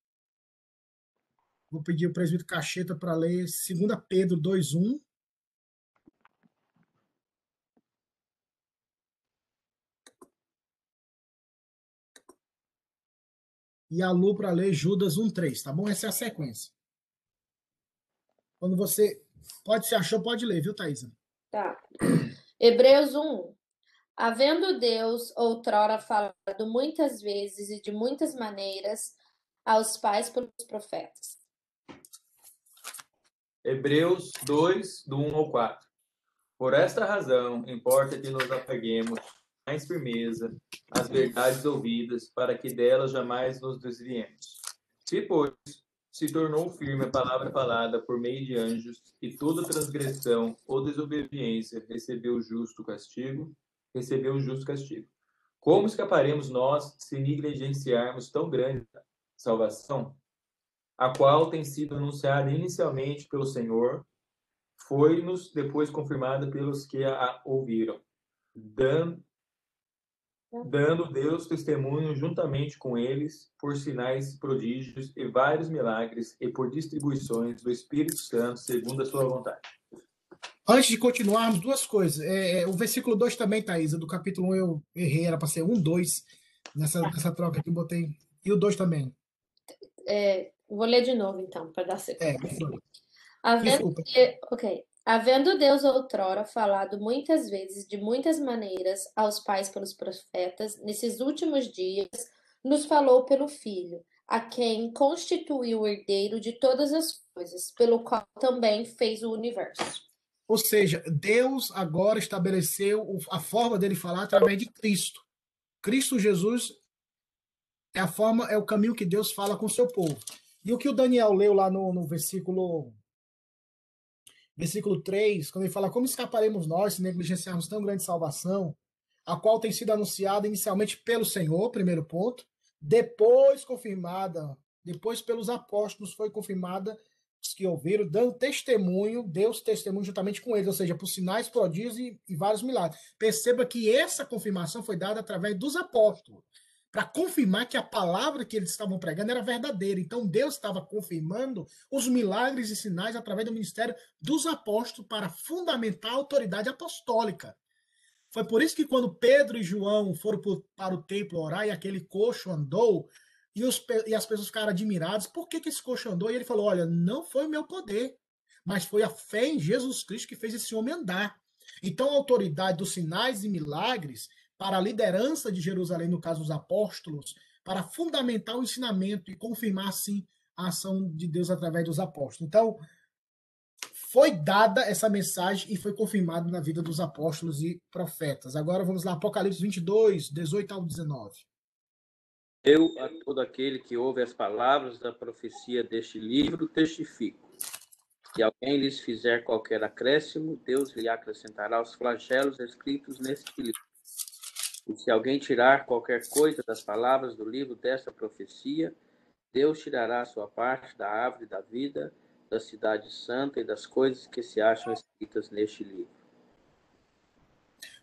Vou pedir o presbítero Cacheta para ler 2 Pedro 2,1. E a Lu para ler Judas 1,3, tá bom? Essa é a sequência. Quando você. Pode se achou, pode ler, viu, Thaisa? Tá. Hebreus 1. Havendo Deus outrora falado muitas vezes e de muitas maneiras aos pais pelos profetas Hebreus 2, do 1 ao 4. Por esta razão, importa que nos apeguemos mais firmeza às verdades ouvidas, para que delas jamais nos desviemos. Se, pois, se tornou firme a palavra falada por meio de anjos, e toda transgressão ou desobediência recebeu justo castigo, recebeu justo castigo. Como escaparemos nós se negligenciarmos tão grande salvação? a qual tem sido anunciada inicialmente pelo Senhor, foi-nos depois confirmada pelos que a ouviram, dando, dando Deus testemunho juntamente com eles por sinais, prodígios e vários milagres e por distribuições do Espírito Santo segundo a sua vontade. Antes de continuarmos, duas coisas. É, é o versículo 2 também, Thaisa, do capítulo 1 eu errei, era para ser 1, 2, nessa, nessa troca que eu botei. E o 2 também. É, Vou ler de novo, então, para dar É, sequência. por Havendo, ok. Havendo Deus outrora falado muitas vezes, de muitas maneiras, aos pais pelos profetas, nesses últimos dias, nos falou pelo Filho, a quem constituiu o herdeiro de todas as coisas, pelo qual também fez o universo. Ou seja, Deus agora estabeleceu a forma dele falar através de Cristo. Cristo Jesus é a forma, é o caminho que Deus fala com o seu povo. E o que o Daniel leu lá no, no versículo versículo 3, quando ele fala como escaparemos nós se negligenciarmos tão grande salvação, a qual tem sido anunciada inicialmente pelo Senhor, primeiro ponto, depois confirmada, depois pelos apóstolos foi confirmada os que ouviram, dando testemunho, Deus testemunho juntamente com eles, ou seja, por sinais, prodígios e, e vários milagres. Perceba que essa confirmação foi dada através dos apóstolos, para confirmar que a palavra que eles estavam pregando era verdadeira. Então Deus estava confirmando os milagres e sinais através do ministério dos apóstolos para fundamentar a autoridade apostólica. Foi por isso que quando Pedro e João foram para o templo orar e aquele coxo andou, e, os e as pessoas ficaram admiradas, por que, que esse coxo andou? E ele falou: Olha, não foi o meu poder, mas foi a fé em Jesus Cristo que fez esse homem andar. Então, a autoridade dos sinais e milagres para a liderança de Jerusalém, no caso os apóstolos, para fundamentar o ensinamento e confirmar, assim, a ação de Deus através dos apóstolos. Então, foi dada essa mensagem e foi confirmada na vida dos apóstolos e profetas. Agora vamos lá, Apocalipse 22, 18 ao 19. Eu, a todo aquele que ouve as palavras da profecia deste livro, testifico. Se alguém lhes fizer qualquer acréscimo, Deus lhe acrescentará os flagelos escritos neste livro. E se alguém tirar qualquer coisa das palavras do livro desta profecia, Deus tirará a sua parte da árvore da vida, da cidade santa e das coisas que se acham escritas neste livro.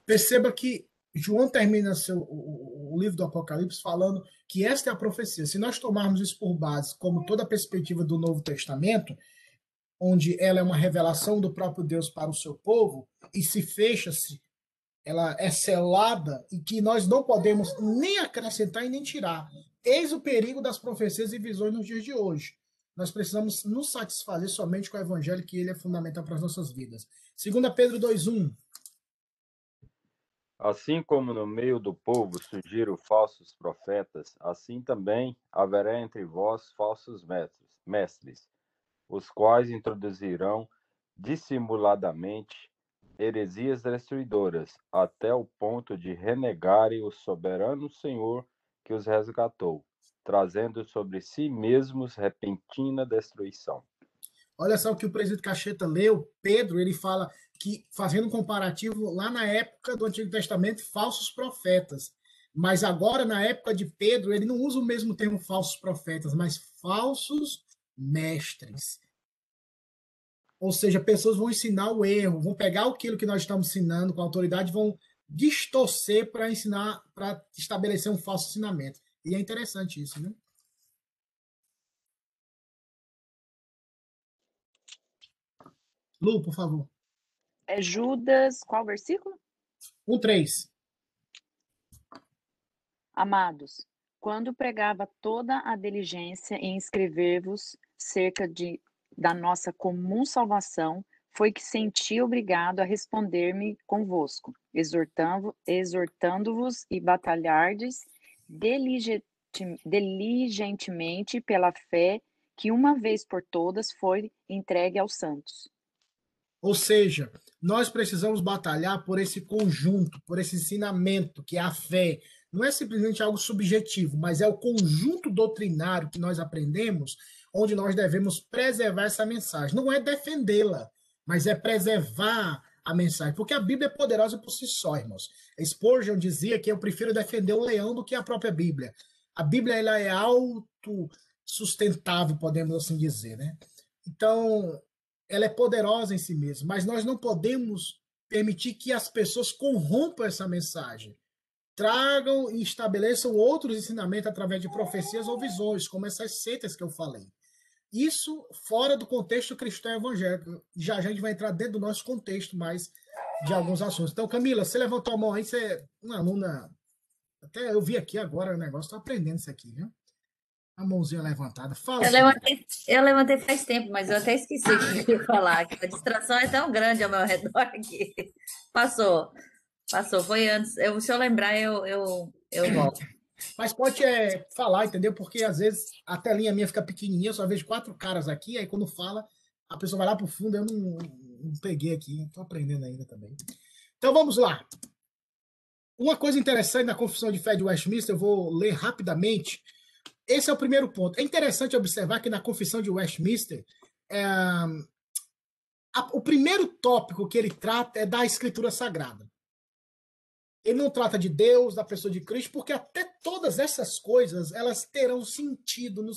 Perceba que João termina seu, o, o, livro do Apocalipse falando que esta é a profecia. Se nós tomarmos isso por base, como toda a perspectiva do Novo Testamento, onde ela é uma revelação do próprio Deus para o seu povo, e se fecha-se, ela é selada, e que nós não podemos nem acrescentar e nem tirar. Eis o perigo das profecias e visões nos dias de hoje. Nós precisamos nos satisfazer somente com o evangelho, que ele é fundamental para as nossas vidas. 2 Pedro 2,1. Assim como no meio do povo surgiram falsos profetas, assim também haverá entre vós falsos mestres, mestres os quais introduzirão dissimuladamente heresias destruidoras, até o ponto de renegarem o soberano Senhor que os resgatou, trazendo sobre si mesmos repentina destruição. Olha só o que o presidente Cacheta leu, Pedro, ele fala que, fazendo um comparativo, lá na época do Antigo Testamento, falsos profetas. Mas agora, na época de Pedro, ele não usa o mesmo termo falsos profetas, mas falsos mestres. Ou seja, pessoas vão ensinar o erro, vão pegar aquilo que nós estamos ensinando com a autoridade, vão distorcer para ensinar, para estabelecer um falso ensinamento. E é interessante isso, né? Lu, por favor. É Judas, qual versículo? 1,3. Amados, quando pregava toda a diligência em escrever-vos cerca de, da nossa comum salvação, foi que senti obrigado a responder-me convosco, exortando-vos exortando e batalhardes diligentemente pela fé que uma vez por todas foi entregue aos santos. Ou seja, nós precisamos batalhar por esse conjunto, por esse ensinamento que é a fé. Não é simplesmente algo subjetivo, mas é o conjunto doutrinário que nós aprendemos, onde nós devemos preservar essa mensagem. Não é defendê-la, mas é preservar a mensagem, porque a Bíblia é poderosa por si só, irmãos. Spurgeon dizia que eu prefiro defender o leão do que a própria Bíblia. A Bíblia ela é autossustentável, podemos assim dizer, né? Então, ela é poderosa em si mesma, mas nós não podemos permitir que as pessoas corrompam essa mensagem, tragam e estabeleçam outros ensinamentos através de profecias ou visões, como essas seitas que eu falei. Isso fora do contexto cristão evangélico. Já a gente vai entrar dentro do nosso contexto mais de alguns assuntos. Então, Camila, você levantou a mão aí, você é uma aluna. Até eu vi aqui agora o negócio, estou aprendendo isso aqui, viu? A mãozinha levantada. Fala. Eu levantei, eu levantei faz tempo, mas eu até esqueci o que eu ia falar. Que a distração é tão grande ao meu redor que passou. Passou, foi antes. Eu, se eu lembrar, eu, eu, eu volto. Mas pode é, falar, entendeu? Porque às vezes a telinha minha fica pequenininha, eu só vejo quatro caras aqui, aí quando fala, a pessoa vai lá pro fundo, eu não, não peguei aqui, estou aprendendo ainda também. Então vamos lá. Uma coisa interessante na Confissão de Fé de Westminster, eu vou ler rapidamente, esse é o primeiro ponto. É interessante observar que na Confissão de Westminster, é, a, o primeiro tópico que ele trata é da Escritura Sagrada. Ele não trata de Deus, da pessoa de Cristo, porque até todas essas coisas elas terão sentido no,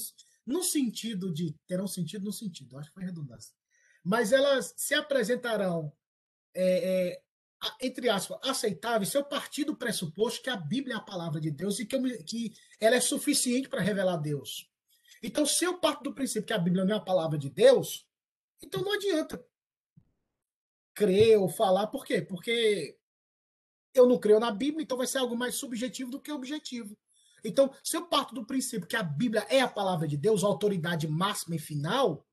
no sentido de terão sentido no sentido, acho que foi redundância, mas elas se apresentarão é, é, entre aspas, aceitável se eu partir do pressuposto que a Bíblia é a palavra de Deus e que, eu, que ela é suficiente para revelar Deus. Então, se eu parto do princípio que a Bíblia não é a palavra de Deus, então não adianta crer ou falar. Por quê? Porque eu não creio na Bíblia, então vai ser algo mais subjetivo do que objetivo. Então, se eu parto do princípio que a Bíblia é a palavra de Deus, a autoridade máxima e final,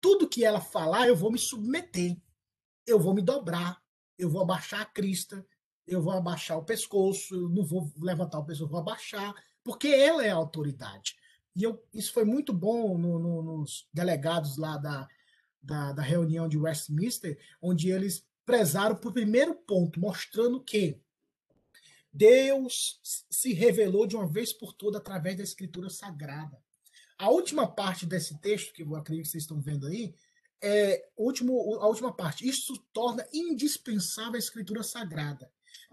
tudo que ela falar, eu vou me submeter, eu vou me dobrar, eu vou abaixar a crista, eu vou abaixar o pescoço, eu não vou levantar o pescoço, vou abaixar, porque ela é a autoridade. E eu, isso foi muito bom no, no, nos delegados lá da, da, da, reunião de Westminster, onde eles prezaram por primeiro ponto, mostrando que Deus se revelou de uma vez por toda através da Escritura Sagrada. A última parte desse texto, que eu acredito que vocês estão vendo aí, é último, a última parte. Isso torna indispensável a Escritura Sagrada.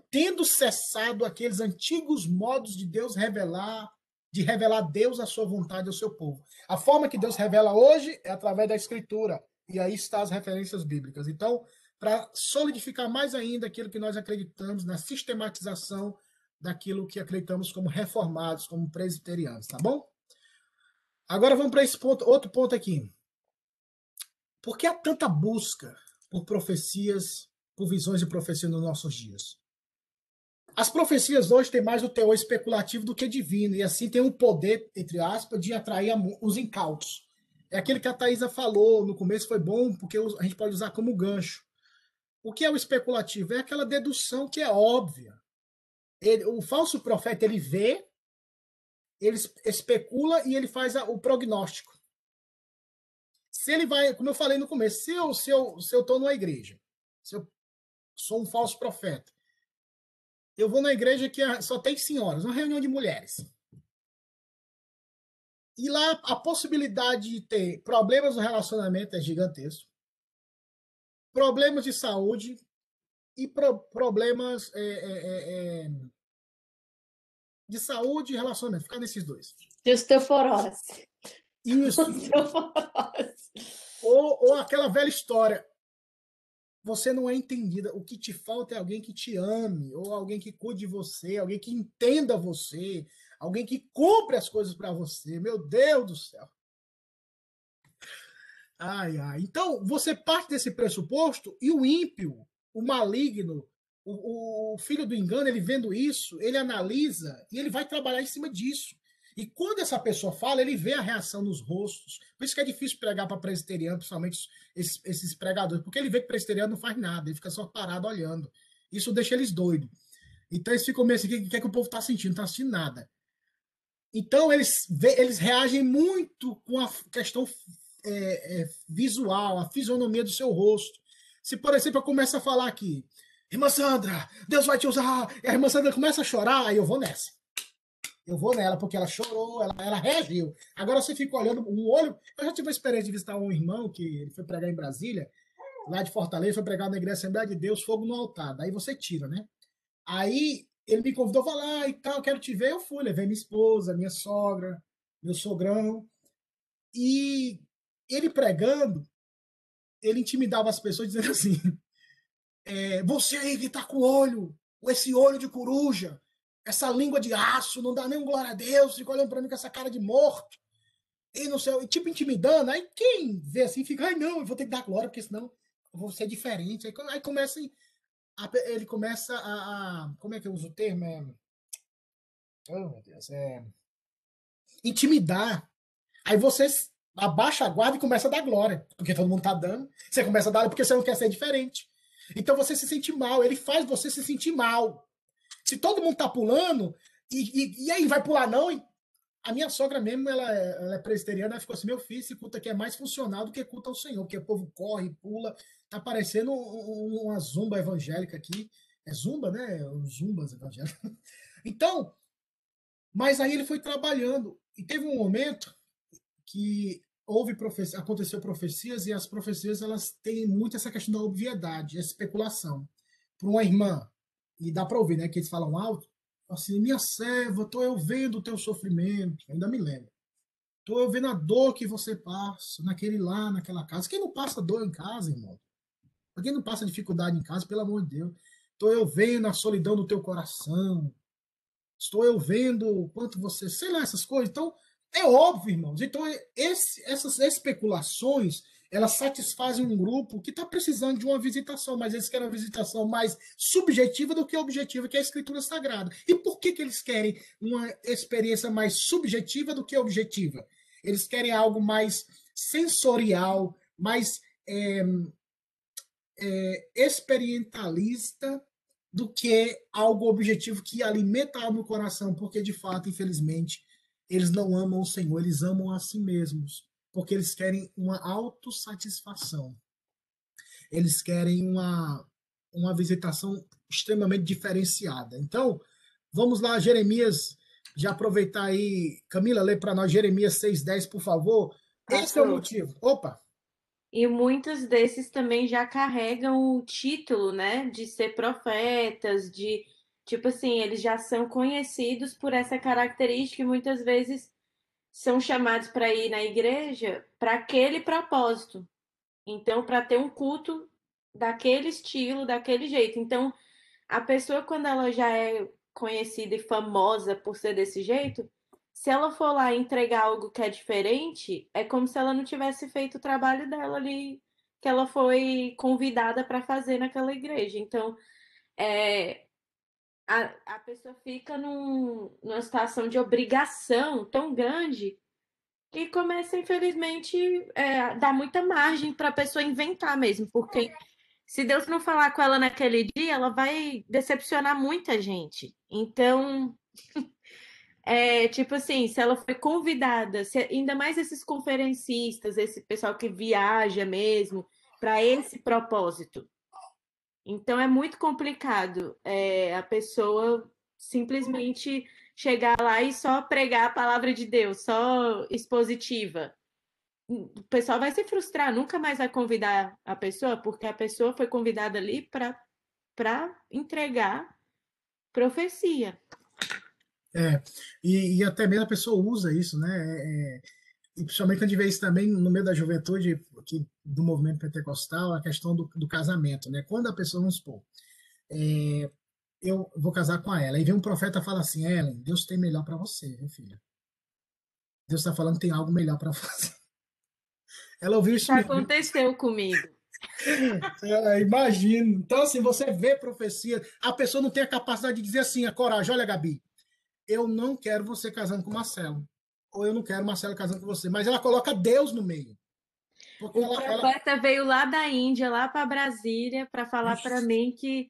Tendo cessado aqueles antigos modos de Deus revelar, de revelar Deus a sua vontade ao seu povo. A forma que Deus revela hoje é através da Escritura. E aí está as referências bíblicas. Então, para solidificar mais ainda aquilo que nós acreditamos na sistematização daquilo que acreditamos como reformados, como presbiterianos, tá bom? Agora vamos para esse ponto, outro ponto aqui. Por que há tanta busca por profecias, por visões de profecia nos nossos dias? As profecias hoje têm mais o teor especulativo do que divino, e assim tem um poder, entre aspas, de atrair os incautos. É aquele que a Thaisa falou no começo, foi bom, porque a gente pode usar como gancho. O que é o especulativo? É aquela dedução que é óbvia. Ele, o falso profeta ele vê, ele especula e ele faz a, o prognóstico. Se ele vai, como eu falei no começo, se eu se eu se eu numa igreja, se eu sou um falso profeta, eu vou na igreja que é, só tem senhoras, uma reunião de mulheres. E lá a possibilidade de ter problemas no relacionamento é gigantesco problemas de saúde e pro, problemas é, é, é, é de saúde e relacionamento. Ficar nesses dois. Osteoporose. Isso. Osteoporose. Ou, ou aquela velha história. Você não é entendida. O que te falta é alguém que te ame, ou alguém que cuide de você, alguém que entenda você, alguém que compre as coisas para você. Meu Deus do céu. Ai, ai. Então, você parte desse pressuposto e o ímpio, o maligno, o, o, filho do engano, ele vendo isso, ele analisa e ele vai trabalhar em cima disso. E quando essa pessoa fala, ele vê a reação nos rostos. Por isso que é difícil pregar para presbiteriano, principalmente esses, esses, pregadores, porque ele vê que presbiteriano não faz nada, ele fica só parado olhando. Isso deixa eles doidos. Então eles ficam meio assim, o que, é que o povo está sentindo? Não está sentindo nada. Então eles, eles reagem muito com a questão é, é, visual, a fisionomia do seu rosto. Se, por exemplo, eu começo a falar aqui, irmã Sandra, Deus vai te usar, e a irmã Sandra começa a chorar, aí eu vou nessa. Eu vou nela, porque ela chorou, ela, ela reagiu. Agora você fica olhando um olho. Eu já tive a experiência de visitar um irmão que ele foi pregar em Brasília, lá de Fortaleza, foi pregar na igreja Assembleia de Deus, fogo no altar. Daí você tira, né? Aí ele me convidou a falar e tal, quero te ver. Eu fui, levei minha esposa, minha sogra, meu sogrão. E ele pregando, ele intimidava as pessoas dizendo assim: <laughs> é, você aí que tá com olho, esse olho de coruja, essa língua de aço, não dá nem um glória a Deus, fica olhando para mim com essa cara de morto. E não sei, tipo intimidando. Aí quem vê assim fica, ai não, eu vou ter que dar glória, porque senão eu vou ser diferente. Aí, aí começa a, ele começa a, a, Como é que eu uso o termo? É, oh, meu Deus, é. Intimidar. Aí vocês abaixa a guarda e começa a dar glória, porque todo mundo tá dando. Você começa a dar porque você não quer ser diferente. Então você se sente mal, ele faz você se sentir mal. Se todo mundo tá pulando, e, e, e aí vai pular não? A minha sogra mesmo, ela é, ela é presbiteriana, ela ficou assim, meu filho, esse culto aqui é mais funcional do que culto ao Senhor, porque o povo corre, pula, tá parecendo uma zumba evangélica aqui. É zumba, né? Zumbas evangélicos. <laughs> Então, mas aí ele foi trabalhando, e teve um momento que houve profecia, aconteceu profecias e as profecias elas têm muito essa questão da obviedade, a especulação. Para uma irmã, e dá para ouvir, né, que eles falam alto, assim, minha serva, tô eu vendo o teu sofrimento, ainda me lembro. Tô eu vendo a dor que você passa, naquele lá, naquela casa. Quem não passa dor em casa, irmão? Quem não passa dificuldade em casa, pelo amor de Deus. Tô eu vendo a solidão do teu coração. Estou eu vendo o quanto você, sei lá, essas coisas. Então, é óbvio, irmãos. Então, esse, essas especulações, elas satisfazem um grupo que está precisando de uma visitação, mas eles querem uma visitação mais subjetiva do que objetiva, que é a Escritura Sagrada. E por que, que eles querem uma experiência mais subjetiva do que objetiva? Eles querem algo mais sensorial, mais é, é, experientalista do que algo objetivo que alimenta o coração, porque de fato, infelizmente, eles não amam o Senhor, eles amam a si mesmos, porque eles querem uma autossatisfação. Eles querem uma, uma visitação extremamente diferenciada. Então, Vamos lá, Jeremias, já aproveitar aí. Camila, lê para nós Jeremias 6,10, por favor. Esse é o motivo. Opa! E muitos desses também já carregam o título, né, de ser profetas, de tipo assim, eles já são conhecidos por essa característica e muitas vezes são chamados para ir na igreja para aquele propósito. Então, para ter um culto daquele estilo, daquele jeito. Então, a pessoa quando ela já é conhecida e famosa por ser desse jeito, se ela for lá entregar algo que é diferente, é como se ela não tivesse feito o trabalho dela ali, que ela foi convidada para fazer naquela igreja. Então, é, a, a pessoa fica num, numa situação de obrigação tão grande que começa, infelizmente, é, dar muita margem para a pessoa inventar mesmo, porque se Deus não falar com ela naquele dia, ela vai decepcionar muita gente. Então, <laughs> é tipo assim, se ela foi convidada, se, ainda mais esses conferencistas, esse pessoal que viaja mesmo para esse propósito. Então é muito complicado é, a pessoa simplesmente chegar lá e só pregar a palavra de Deus, só expositiva o pessoal vai se frustrar, nunca mais vai convidar a pessoa, porque a pessoa foi convidada ali para entregar profecia. É, e, e, até mesmo a pessoa usa isso, né? É, é e principalmente quando a gente vê isso também no meio da juventude do movimento pentecostal, a questão do, do casamento, né? Quando a pessoa, vamos supor, é, eu vou casar com ela, e vem um profeta e fala assim, Ellen, Deus tem melhor para você, viu, filha? Deus está falando que tem algo melhor para <laughs> você. Ela ouviu isso. Aconteceu comigo. <laughs> É, imagino. Então, assim, você vê profecia, a pessoa não tem a capacidade de dizer assim, a coragem, olha, Gabi, eu não quero você casando com Marcelo. Ou eu não quero Marcelo casando com você. Mas ela coloca Deus no meio. o profeta ela... veio lá da Índia, lá para Brasília, para falar para mim que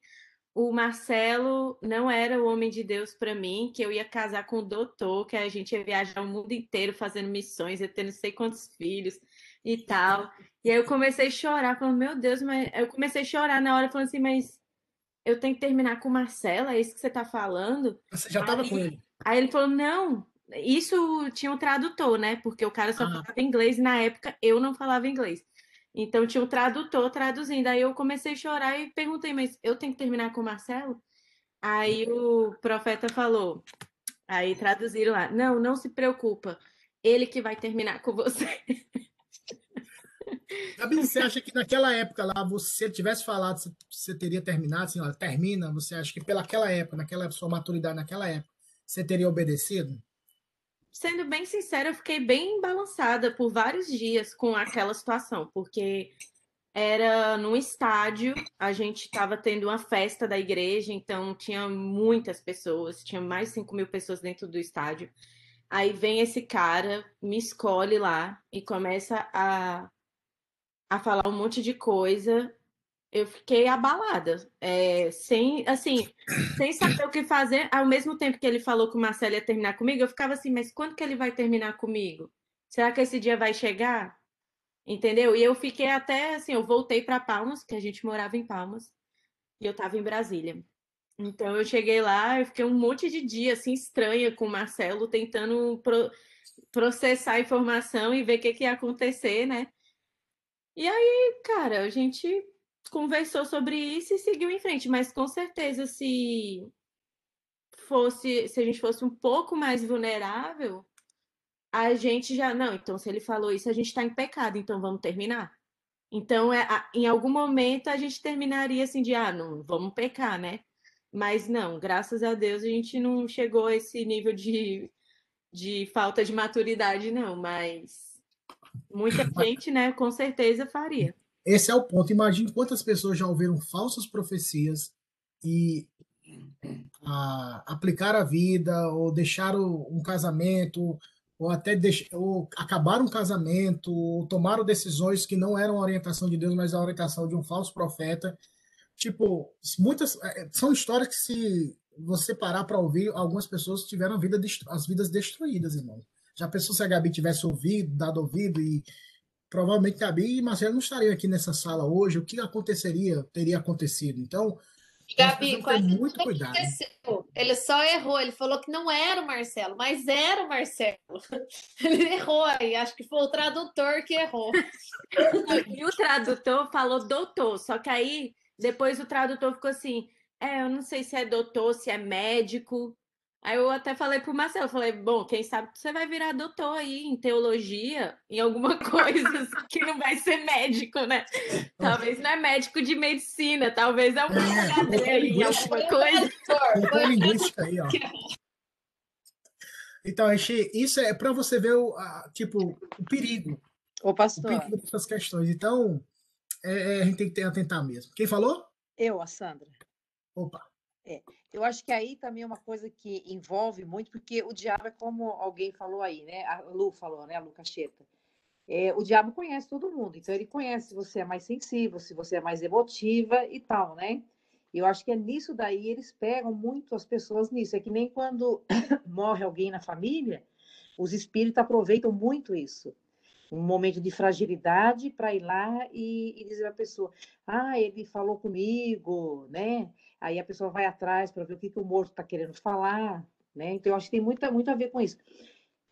o Marcelo não era o homem de Deus para mim, que eu ia casar com o doutor, que a gente ia viajar o mundo inteiro fazendo missões, ia ter não sei quantos filhos e tal. E aí eu comecei a chorar, falando, meu Deus, mas eu comecei a chorar na hora, falando assim, mas eu tenho que terminar com Marcela, é isso que você tá falando? Você já tava aí, com ele? Aí ele falou, não, isso tinha um tradutor, né? Porque o cara só ah. falava inglês e na época eu não falava inglês. Então tinha um tradutor traduzindo. Aí eu comecei a chorar e perguntei, mas eu tenho que terminar com o Marcelo? Aí o profeta falou, aí traduziram lá, não, não se preocupa, ele que vai terminar com você. Gabi, você acha que naquela época lá, você tivesse falado, você teria terminado, assim, olha, termina, você acha que pelaquela época, naquela sua maturidade naquela época, você teria obedecido? Sendo bem sincera, eu fiquei bem balançada por vários dias com aquela situação, porque era num estádio, a gente estava tendo uma festa da igreja, então tinha muitas pessoas, tinha mais de 5 mil pessoas dentro do estádio. Aí vem esse cara, me escolhe lá e começa a a falar um monte de coisa. Eu fiquei abalada, é, sem, assim, sem saber o que fazer. Ao mesmo tempo que ele falou que o Marcelo ia terminar comigo, eu ficava assim, mas quando que ele vai terminar comigo? Será que esse dia vai chegar? Entendeu? E eu fiquei até, assim, eu voltei para Palmas, que a gente morava em Palmas, e eu estava em Brasília. Então eu cheguei lá, eu fiquei um monte de dia assim estranha com o Marcelo, tentando pro processar a informação e ver o que, que ia acontecer, né? E aí, cara, a gente conversou sobre isso e seguiu em frente, mas com certeza se fosse, se a gente fosse um pouco mais vulnerável, a gente já, não, então se ele falou isso, a gente está em pecado, então vamos terminar. Então, é, em algum momento a gente terminaria assim de, ah, não, vamos pecar, né? Mas não, graças a Deus a gente não chegou a esse nível de, de falta de maturidade, não, mas Muita <laughs> gente, né, com certeza faria. Esse é o ponto. Imagine quantas pessoas já ouviram falsas profecias e a, aplicar a vida, ou deixaram um casamento, ou até deix, ou acabaram um casamento, ou tomaram decisões que não eram a orientação de Deus, mas a orientação de um falso profeta. Tipo, muitas é, são histórias que se você parar para ouvir, algumas pessoas tiveram vida, as vidas destruídas, irmão. Já pensou se a Gabi tivesse ouvido, dado ouvido e provavelmente Gabi e Marcelo não estariam aqui nessa sala hoje, o que aconteceria, teria acontecido. Então, Gabi, quase muito cuidado. Ele só errou. Ele falou que não era o Marcelo, mas era o Marcelo. <laughs> Ele errou aí. Acho que foi o tradutor que errou. <laughs> E o tradutor falou doutor, só que aí depois o tradutor ficou assim: é, eu não sei se é doutor, se é médico. Aí eu até falei pro Marcelo, falei, bom, quem sabe você vai virar doutor aí em teologia, em alguma <laughs> coisa que não vai ser médico, né? Talvez não é médico de medicina, talvez é um PhD aí em alguma coisa. Linguística aí, ó. Então, isso é para você ver o, a- tipo, o perigo, Ô, o pastor, perigo dessas questões. Então, é, é, a gente tem que ter, atentar mesmo. Quem falou? eu, a Sandra. Opa. Eu acho que aí também é uma coisa que envolve muito, porque o diabo é como alguém falou aí, né? A Lu falou, né? A Lu Cacheta. É, o diabo conhece todo mundo, então ele conhece se você é mais sensível, se você é mais emotiva e tal, né? Eu acho que é nisso daí eles pegam muito as pessoas nisso. É que nem quando <coughs> morre alguém na família, os espíritos aproveitam muito isso. Um momento de fragilidade para ir lá e, e dizer à pessoa: Ah, ele falou comigo, né? Aí a pessoa vai atrás para ver o que, que o morto está querendo falar, né? Então, eu acho que tem muito, muito a ver com isso.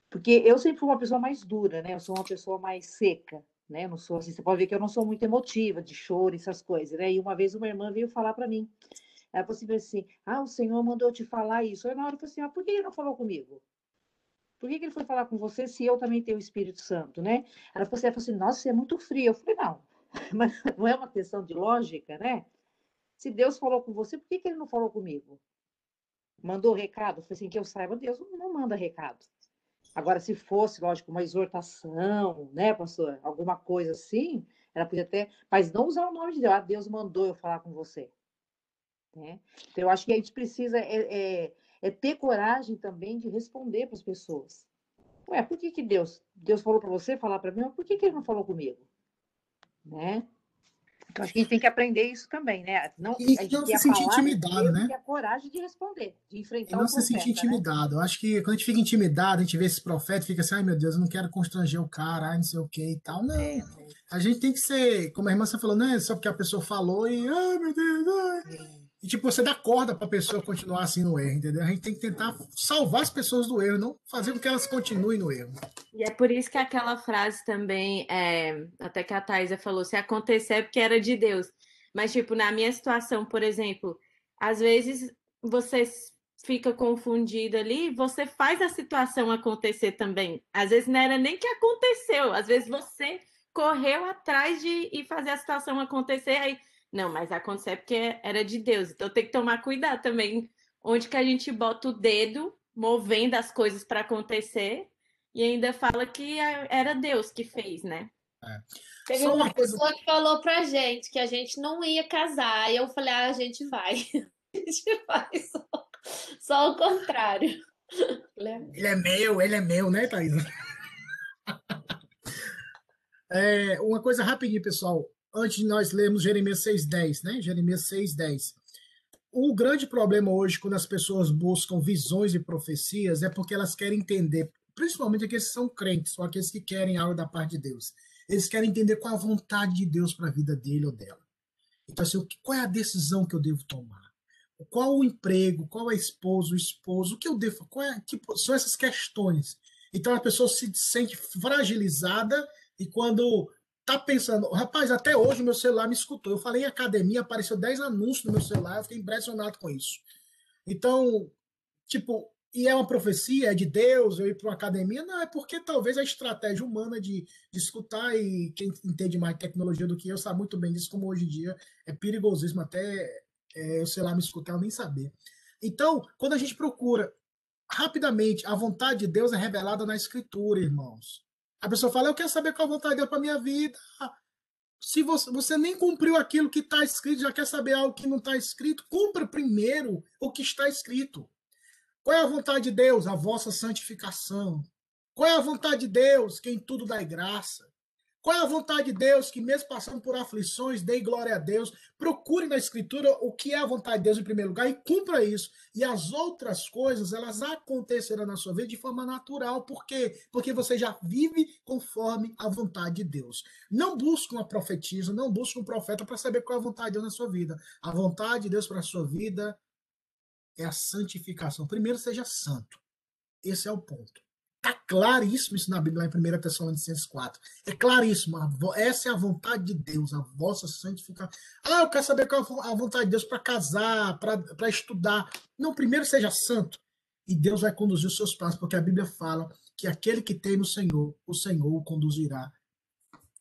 Porque eu sempre fui uma pessoa mais dura, né? Eu sou uma pessoa mais seca, né? Eu não sou assim, você pode ver que eu não sou muito emotiva, de choro, essas coisas, né? E uma vez uma irmã veio falar para mim. Ela falou assim, assim, ah, o Senhor mandou te falar isso. Aí na hora falei assim, ah, por que ele não falou comigo? Por que, que ele foi falar com você se eu também tenho o Espírito Santo, né? Ela assim, ela falou assim nossa, você é muito fria. Eu falei, não, <laughs> mas não é uma questão de lógica, né? Se Deus falou com você, por que, que ele não falou comigo? Mandou recado? Falei assim, que eu saiba, Deus não manda recado. Agora, se fosse, lógico, uma exortação, né, pastor? Alguma coisa assim, ela podia até. Mas não usar o nome de Deus. Ah, Deus mandou eu falar com você. Né? Então, eu acho que a gente precisa é, é, é ter coragem também de responder para as pessoas. Ué, por que, que Deus? Deus falou para você falar para mim, mas por que, que ele não falou comigo? Né? Então, acho que a gente tem que aprender isso também, né? Não, E a gente não se sentir intimidado, né? e a coragem de responder, de E enfrentar não o se sentir né? intimidado. Eu acho que quando a gente fica intimidado, a gente vê esse profeta, fica assim, ai meu Deus, eu não quero constranger o cara, ai não sei o que e tal. Não. É, A gente tem que ser, como a irmã você falou, não é só porque a pessoa falou e, ai meu Deus, ai. E tipo, você dá corda pra pessoa continuar assim no erro, entendeu? A gente tem que tentar salvar as pessoas do erro, não fazer com que elas continuem no erro. E é por isso que aquela frase também, é, até que a Thaisa falou, se acontecer é porque era de Deus. Mas, tipo, na minha situação, por exemplo, às vezes você fica confundido ali, você faz a situação acontecer também. Às vezes não era nem que aconteceu, às vezes você correu atrás de e fazer a situação acontecer, aí, não, mas aconteceu porque era de Deus. Então tem que tomar cuidado também onde que a gente bota o dedo movendo as coisas para acontecer e ainda fala que é- era Deus que fez, né? Teve Só uma uma coisa- pessoa que falou pra gente que a gente não ia casar. E eu falei, ah, a gente vai. <laughs> A gente vai, só, só o contrário. Falei, "Ah, Ele é meu, ele é meu, né, Thaís? <laughs> É, uma coisa rapidinho, pessoal. Antes de nós lermos Jeremias 6,10, né? Jeremias 6,10. O grande problema hoje, quando as pessoas buscam visões e profecias, é porque elas querem entender, principalmente aqueles que são crentes, ou aqueles que querem algo da parte de Deus. Eles querem entender qual a vontade de Deus para a vida dele ou dela. Então, assim, qual é a decisão que eu devo tomar? Qual o emprego? Qual é a esposa, o esposo? O que eu devo? Qual é, são essas questões. Então a pessoa se sente fragilizada e quando tá pensando, rapaz, até hoje o meu celular me escutou. Eu falei em academia, apareceu 10 anúncios no meu celular, eu fiquei impressionado com isso. Então, tipo, e é uma profecia, é de Deus, eu ir para uma academia? Não, é porque talvez a estratégia humana de, de escutar e quem entende mais tecnologia do que eu sabe muito bem disso, como hoje em dia é perigosíssimo até é, o celular me escutar, eu nem saber. Então, quando a gente procura rapidamente, a vontade de Deus é revelada na Escritura, irmãos. A pessoa fala, eu quero saber qual a vontade de Deus para minha vida. Se você, você nem cumpriu aquilo que está escrito, já quer saber algo que não está escrito, cumpra primeiro o que está escrito. Qual é a vontade de Deus? A vossa santificação. Qual é a vontade de Deus? Que em tudo dai graça. Qual é a vontade de Deus? Que mesmo passando por aflições, dê glória a Deus. Procure na Escritura o que é a vontade de Deus em primeiro lugar e cumpra isso. E as outras coisas, elas acontecerão na sua vida de forma natural. Por quê? Porque você já vive conforme a vontade de Deus. Não busque uma profetisa, não busque um profeta para saber qual é a vontade de Deus na sua vida. A vontade de Deus para a sua vida é a santificação. Primeiro, seja santo. Esse é o ponto. Está claríssimo isso na Bíblia, em 1 Tessalonicenses 4. É claríssimo. Essa é a vontade de Deus, a vossa santificação. Ah, eu quero saber qual é a vontade de Deus para casar, para estudar. Não, primeiro seja santo. E Deus vai conduzir os seus passos, porque a Bíblia fala que aquele que tem no Senhor, o Senhor o conduzirá.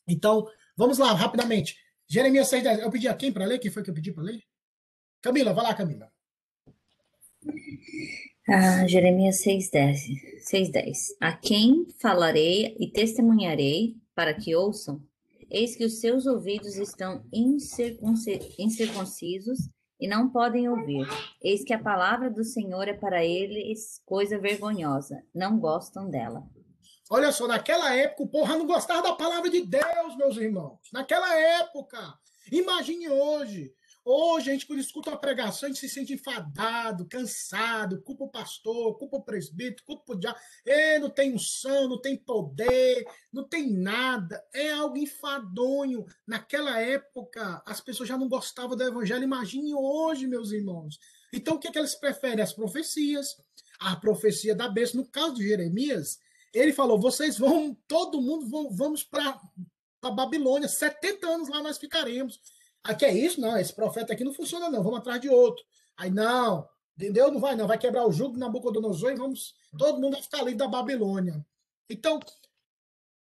Então, vamos lá, rapidamente. Jeremias 6,10. Eu pedi a quem para ler? Quem foi que eu pedi para ler? Camila, vai lá, Camila. Ah, Jeremias 6,10. 6,10. A quem falarei e testemunharei para que ouçam? Eis que os seus ouvidos estão incircuncisos e não podem ouvir. Eis que a palavra do Senhor é para eles coisa vergonhosa. Não gostam dela. Olha só, naquela época o povo não gostava da palavra de Deus, meus irmãos. Naquela época. Imagine hoje. Hoje a gente, quando escuta uma pregação, a gente se sente enfadado, cansado, culpa o pastor, culpa o presbítero, culpa o diabo. É, não tem unção, não tem poder, não tem nada. É algo enfadonho. Naquela época, as pessoas já não gostavam do evangelho. Imagine hoje, meus irmãos. Então, o que, é que eles preferem? As profecias. A profecia da besta. No caso de Jeremias, ele falou: vocês vão, todo mundo, vão, vamos para a Babilônia. 70 anos lá nós ficaremos. Aqui é isso? Não, esse profeta aqui não funciona, não. Vamos atrás de outro. Aí, não, entendeu? Não vai, não. Vai quebrar o jugo de Nabucodonosor e vamos. Todo mundo vai ficar ali da Babilônia. Então,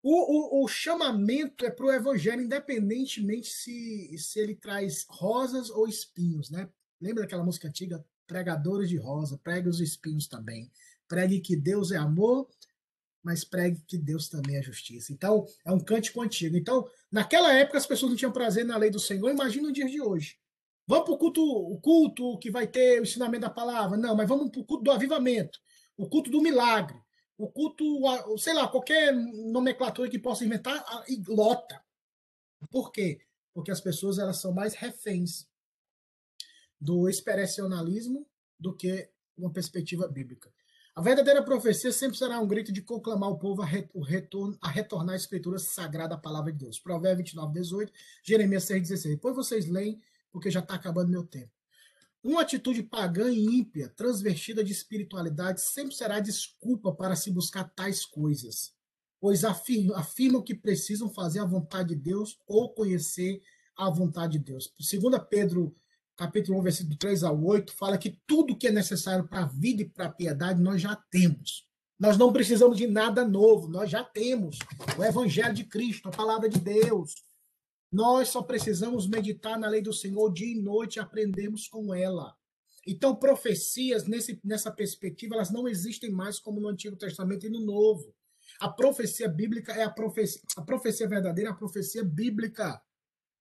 o, o, o chamamento é para o evangelho, independentemente se, se ele traz rosas ou espinhos, né? Lembra daquela música antiga? Pregadores de rosa, pregue os espinhos também. Pregue que Deus é amor mas pregue que Deus também é justiça. Então, é um cântico antigo. Então, naquela época as pessoas não tinham prazer na lei do Senhor, imagina no dia de hoje. Vamos para o culto, o culto que vai ter o ensinamento da palavra? Não, mas vamos para o culto do avivamento, o culto do milagre, o culto, sei lá, qualquer nomenclatura que possa inventar, e lota. Por quê? Porque as pessoas elas são mais reféns do experiencionalismo do que uma perspectiva bíblica. A verdadeira profecia sempre será um grito de conclamar o povo a, a retornar à escritura sagrada, a palavra de Deus. Provérbios 29, 18, Jeremias 6, 16. Depois vocês leem, porque já está acabando meu tempo. Uma atitude pagã e ímpia, transvertida de espiritualidade, sempre será desculpa para se buscar tais coisas, pois afirmam, afirmam que precisam fazer a vontade de Deus ou conhecer a vontade de Deus. Segunda Pedro capítulo 1, versículo 3 ao 8, fala que tudo que é necessário para a vida e para a piedade nós já temos. Nós não precisamos de nada novo, nós já temos o Evangelho de Cristo, a palavra de Deus. Nós só precisamos meditar na lei do Senhor dia e noite e aprendemos com ela. Então, profecias, nesse, nessa perspectiva, elas não existem mais como no Antigo Testamento e no Novo. A profecia bíblica é a profecia, a profecia verdadeira, é a profecia bíblica.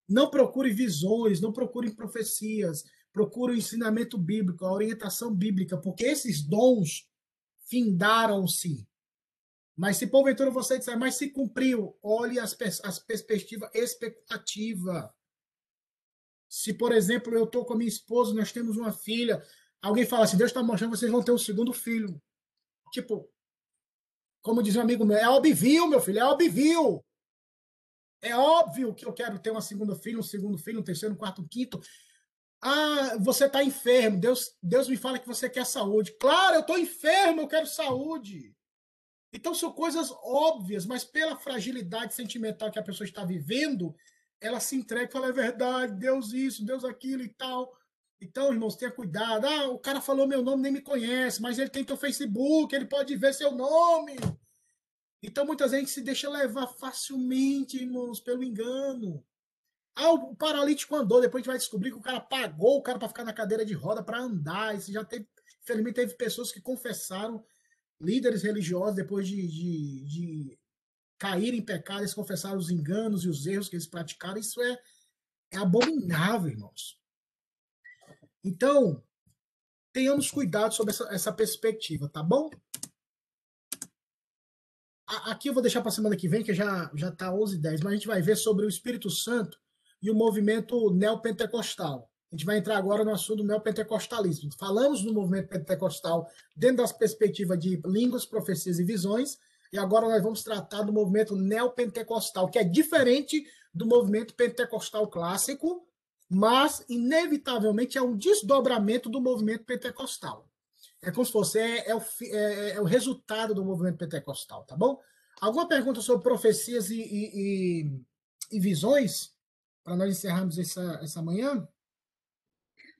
Não procure visões, não procure profecias, procure o ensinamento bíblico, a orientação bíblica, porque esses dons findaram-se. Mas se porventura você disser, mas se cumpriu, olhe as, as perspectivas expectativa. Se, por exemplo, eu estou com a minha esposa, nós temos uma filha, alguém fala assim, Deus está mostrando vocês vão ter um segundo filho. Tipo, como diz um amigo meu, é óbvio, meu filho, é óbvio. É óbvio que eu quero ter uma segunda filha, um segundo filho, um terceiro, um quarto, um quinto. Ah, você está enfermo. Deus, Deus me fala que você quer saúde. Claro, eu estou enfermo, eu quero saúde. Então são coisas óbvias, mas pela fragilidade sentimental que a pessoa está vivendo, ela se entrega e fala: é verdade, Deus isso, Deus aquilo e tal. Então, irmãos, tenha cuidado. Ah, o cara falou meu nome, nem me conhece, mas ele tem teu Facebook, ele pode ver seu nome. Então, muitas vezes a gente se deixa levar facilmente, irmãos, pelo engano. Ah, o paralítico andou, depois a gente vai descobrir que o cara pagou o cara para ficar na cadeira de roda para andar. Isso já teve, infelizmente, teve pessoas que confessaram, líderes religiosos, depois de, de, de caírem em pecado, eles confessaram os enganos e os erros que eles praticaram. Isso é, é abominável, irmãos. Então, tenhamos cuidado sobre essa, essa perspectiva, tá bom? Aqui eu vou deixar para semana que vem, que já já está 11 10 mas a gente vai ver sobre o Espírito Santo e o movimento neopentecostal. A gente vai entrar agora no assunto do neopentecostalismo. Falamos no movimento pentecostal dentro das perspectivas de línguas, profecias e visões, e agora nós vamos tratar do movimento neopentecostal, que é diferente do movimento pentecostal clássico, mas inevitavelmente é um desdobramento do movimento pentecostal. É como se fosse é, é, o, é, é o, resultado do movimento pentecostal, tá bom? Alguma pergunta sobre profecias e, e, e, e visões para nós encerrarmos essa, essa manhã?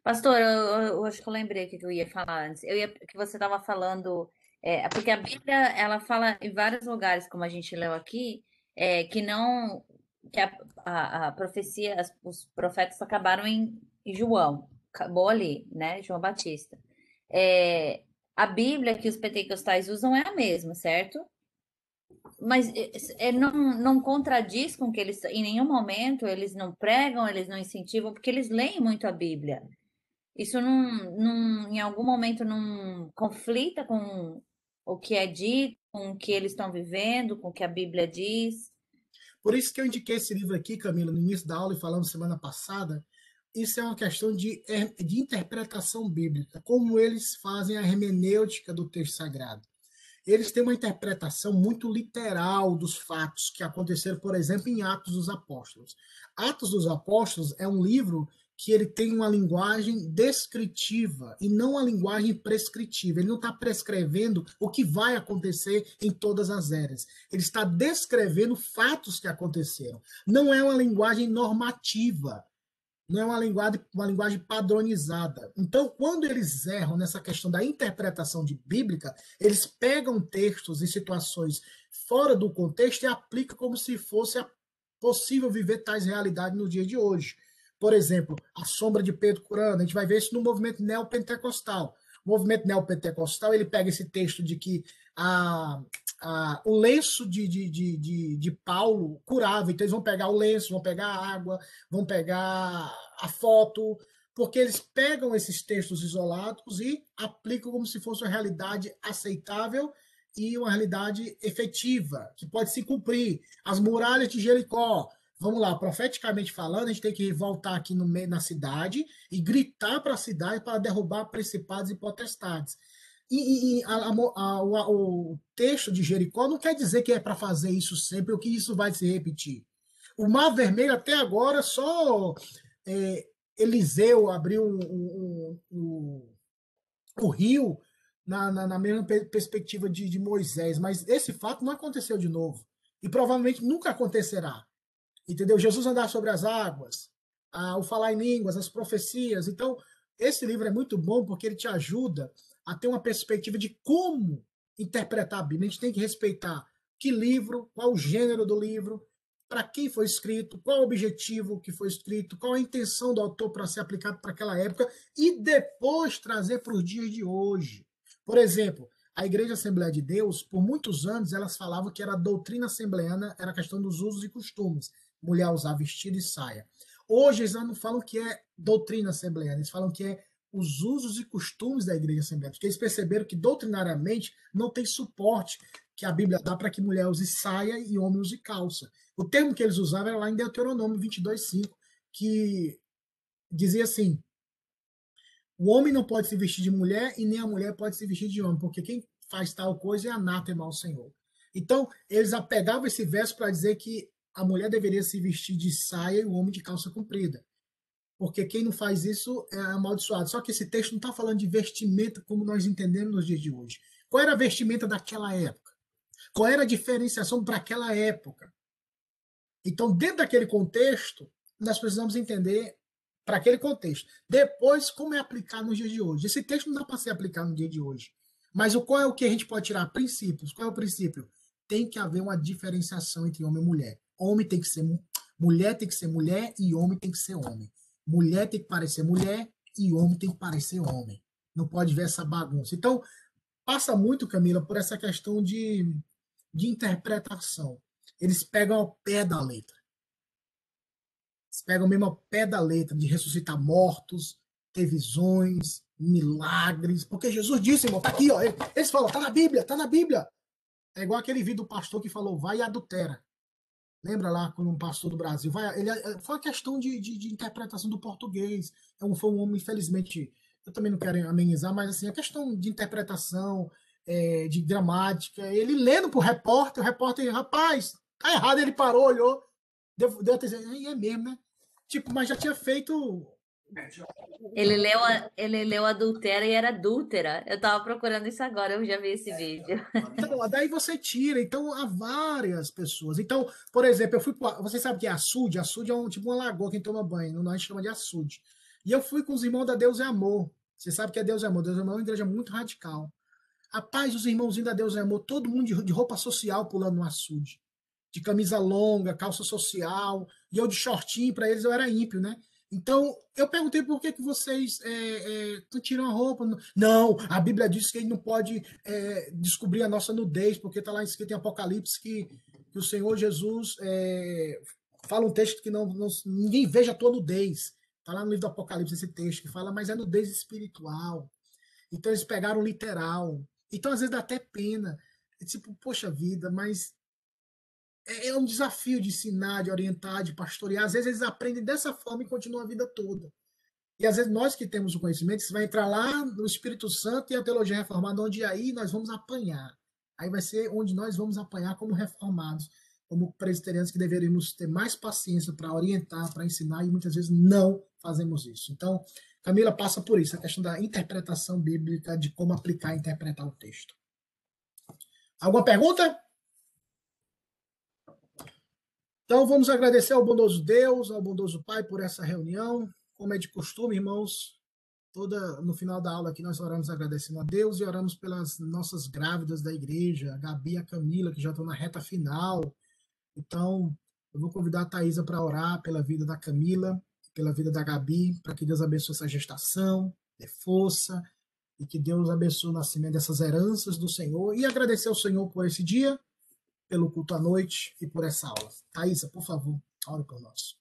Pastor, eu, eu, acho que eu lembrei o que eu ia falar antes. Eu ia que você estava falando, é, porque a Bíblia ela fala em vários lugares, como a gente leu aqui, é, que não que a, a, a profecia, as, os profetas acabaram em, em, João, acabou ali, né? João Batista. É, a Bíblia que os pentecostais usam é a mesma, certo? Mas é, é, não, não contradiz com que eles, em nenhum momento, eles não pregam, eles não incentivam, porque eles leem muito a Bíblia. Isso não, não em algum momento não conflita com o que é dito, com o que eles estão vivendo, com o que a Bíblia diz. Por isso que eu indiquei esse livro aqui, Camila, no início da aula e falando semana passada. Isso é uma questão de, é, de interpretação bíblica, como eles fazem a hermenêutica do texto sagrado. Eles têm uma interpretação muito literal dos fatos que aconteceram, por exemplo, em Atos dos Apóstolos. Atos dos Apóstolos é um livro que ele tem uma linguagem descritiva e não uma linguagem prescritiva. Ele não está prescrevendo o que vai acontecer em todas as eras. Ele está descrevendo fatos que aconteceram. Não é uma linguagem normativa. Não é uma linguagem, uma linguagem padronizada. Então, quando eles erram nessa questão da interpretação de bíblica, eles pegam textos e situações fora do contexto e aplicam como se fosse possível viver tais realidades no dia de hoje. Por exemplo, a sombra de Pedro curando, a gente vai ver isso no movimento neopentecostal. O movimento neopentecostal, ele pega esse texto de que a, a, o lenço de, de, de, de, de Paulo curava, então eles vão pegar o lenço, vão pegar a água, vão pegar a foto, porque eles pegam esses textos isolados e aplicam como se fosse uma realidade aceitável e uma realidade efetiva, que pode se cumprir. As muralhas de Jericó, vamos lá, profeticamente falando, a gente tem que voltar aqui no meio na cidade e gritar para a cidade para derrubar principados e potestades. E, e a, a, a, o, texto de Jericó não quer dizer que é para fazer isso sempre ou que isso vai se repetir. O Mar Vermelho, até agora, só é, Eliseu abriu o, o, o rio na, na, na, mesma perspectiva de, de Moisés, mas esse fato não aconteceu de novo. E provavelmente nunca acontecerá entendeu? Jesus andar sobre as águas, o falar em línguas, as profecias. Então, esse livro é muito bom porque ele te ajuda a ter uma perspectiva de como interpretar a Bíblia. A gente tem que respeitar que livro, qual o gênero do livro, para quem foi escrito, qual o objetivo que foi escrito, qual a intenção do autor para ser aplicado para aquela época e depois trazer para os dias de hoje. Por exemplo, a Igreja Assembleia de Deus, por muitos anos, elas falavam que era a doutrina assembleana, era a questão dos usos e costumes mulher usar vestido e saia. Hoje eles não falam que é doutrina assembleana, eles falam que é os usos e costumes da igreja assembleana, porque eles perceberam que doutrinariamente não tem suporte que a Bíblia dá para que mulher use saia e homem use calça. O termo que eles usavam era lá em Deuteronômio 22:5, que dizia assim: o homem não pode se vestir de mulher e nem a mulher pode se vestir de homem, porque quem faz tal coisa é anátema ao Senhor. Então, eles apegavam esse verso para dizer que a mulher deveria se vestir de saia e o homem de calça comprida. Porque quem não faz isso é amaldiçoado. Só que esse texto não está falando de vestimenta como nós entendemos nos dias de hoje. Qual era a vestimenta daquela época? Qual era a diferenciação para aquela época? Então, dentro daquele contexto, nós precisamos entender para aquele contexto. Depois, como é aplicar nos dias de hoje? Esse texto não dá para ser aplicado no dia de hoje. Mas o qual é o que a gente pode tirar? Princípios. Qual é o princípio? Tem que haver uma diferenciação entre homem e mulher. Homem tem que ser mulher tem que ser mulher e homem tem que ser homem. Mulher tem que parecer mulher e homem tem que parecer homem. Não pode ver essa bagunça. Então, passa muito, Camila, por essa questão de, de interpretação. Eles pegam ao pé da letra. Eles pegam mesmo ao pé da letra de ressuscitar mortos, ter visões, milagres. Porque Jesus disse, irmão, tá aqui, ó. Eles falam, tá na Bíblia, tá na Bíblia. É igual aquele vídeo do pastor que falou, vai e adultera. Lembra lá, quando um pastor do Brasil vai. Ele, é, foi uma questão de, de, de interpretação do português. É um, foi um homem, infelizmente, eu também não quero amenizar, mas assim, a questão de interpretação, é, de gramática, ele lendo pro repórter, o repórter, rapaz, tá errado, ele parou, olhou, deu, deu atenção, é mesmo, né? Tipo, mas já tinha feito ele leu, a, ele leu adultera e era adúltera. Eu estava procurando isso agora, eu já vi esse vídeo. <laughs> Então, daí você tira. Então, há várias pessoas. Então, por exemplo, eu fui. Você sabe que é açude? Açude é um, tipo uma lagoa quem toma banho. Nós chama de açude. E eu fui com os irmãos da Deus é Amor. Você sabe que é Deus é Amor. Deus é Amor é uma igreja muito radical. Rapaz, os irmãozinhos da Deus é Amor, todo mundo de, de roupa social pulando no açude. De camisa longa, calça social. E eu de shortinho, para eles eu era ímpio, né? Então, eu perguntei por que, que vocês é, é, tiram a roupa. Não, a Bíblia diz que ele não pode é, descobrir a nossa nudez, porque está lá escrito em Apocalipse que, que o Senhor Jesus é, fala um texto que não, não, ninguém veja a tua nudez. Está lá no livro do Apocalipse esse texto que fala, mas é nudez espiritual. Então eles pegaram literal. Então, às vezes, dá até pena. É tipo, poxa vida, mas é, é um desafio de ensinar, de orientar, de pastorear. Às vezes eles aprendem dessa forma e continuam a vida toda. E às vezes nós que temos o conhecimento, você vai entrar lá no Espírito Santo e a teologia reformada, onde aí nós vamos apanhar. Aí vai ser onde nós vamos apanhar como reformados, como presbiterianos que deveríamos ter mais paciência para orientar, para ensinar, e muitas vezes não fazemos isso. Então, Camila passa por isso, a questão da interpretação bíblica, de como aplicar e interpretar o texto. Alguma pergunta? Então, vamos agradecer ao bondoso Deus, ao bondoso Pai por essa reunião. Como é de costume, irmãos, toda no final da aula aqui nós oramos agradecendo a Deus e oramos pelas nossas grávidas da igreja, a Gabi e a Camila, que já estão na reta final. Então, eu vou convidar a Thaisa para orar pela vida da Camila, pela vida da Gabi, para que Deus abençoe essa gestação, dê força, e que Deus abençoe o nascimento dessas heranças do Senhor. E agradecer ao Senhor por esse dia pelo culto à noite e por essa aula. Thaisa, por favor, ore por nós.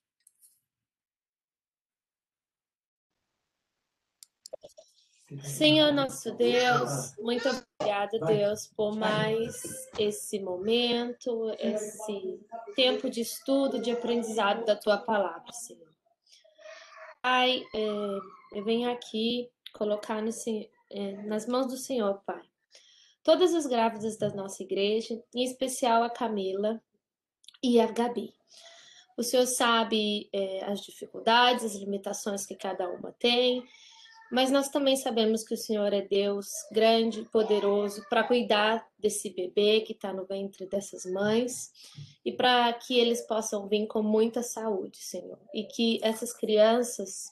Senhor nosso Deus, muito obrigada, Deus, por mais esse momento, esse tempo de estudo, de aprendizado da tua palavra, Senhor. Pai, é, eu venho aqui colocar é, nas mãos do Senhor, Pai, todas as grávidas da nossa igreja, em especial a Camila e a Gabi. O Senhor sabe é, as dificuldades, as limitações que cada uma tem, mas nós também sabemos que o Senhor é Deus grande poderoso para cuidar desse bebê que está no ventre dessas mães e para que eles possam vir com muita saúde, Senhor, e que essas crianças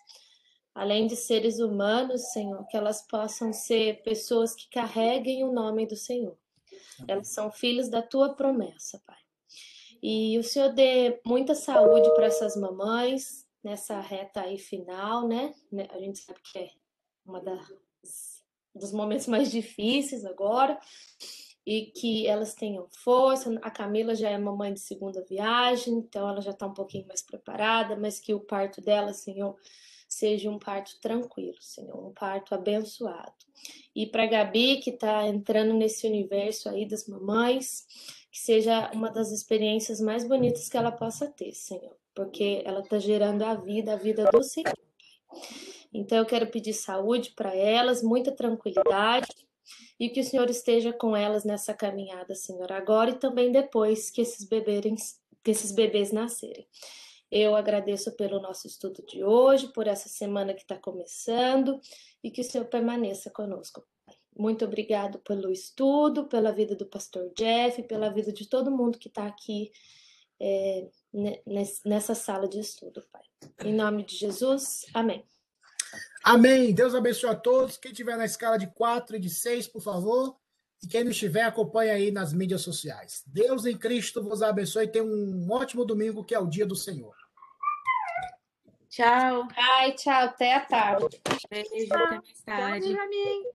além de seres humanos, Senhor, que elas possam ser pessoas que carreguem o nome do Senhor. Elas são filhos da tua promessa, Pai. E o Senhor dê muita saúde para essas mamães nessa reta aí final, né? né? A gente sabe que é uma das, dos momentos mais difíceis agora e que elas tenham força. A Camila já é mamãe de segunda viagem, então ela já está um pouquinho mais preparada, mas que o parto dela, Senhor, seja um parto tranquilo, Senhor, um parto abençoado. E para Gabi, que está entrando nesse universo aí das mamães, que seja uma das experiências mais bonitas que ela possa ter, Senhor, porque ela está gerando a vida, a vida do Senhor. Então eu quero pedir saúde para elas, muita tranquilidade e que o Senhor esteja com elas nessa caminhada, Senhor, agora e também depois que esses que esses bebês nascerem. Eu agradeço pelo nosso estudo de hoje, por essa semana que está começando e que o Senhor permaneça conosco. Muito obrigado pelo estudo, pela vida do pastor Jeff, pela vida de todo mundo que está aqui é, nessa sala de estudo, Pai. Em nome de Jesus, amém. Amém. Deus abençoe a todos. Quem estiver na escala de 4 e de 6, por favor. E quem não estiver, acompanhe aí nas mídias sociais. Deus em Cristo vos abençoe e tenha um ótimo domingo, que é o dia do Senhor. Tchau. Ai, tchau. Até a tarde. Beijo, até mais tarde. Tchau.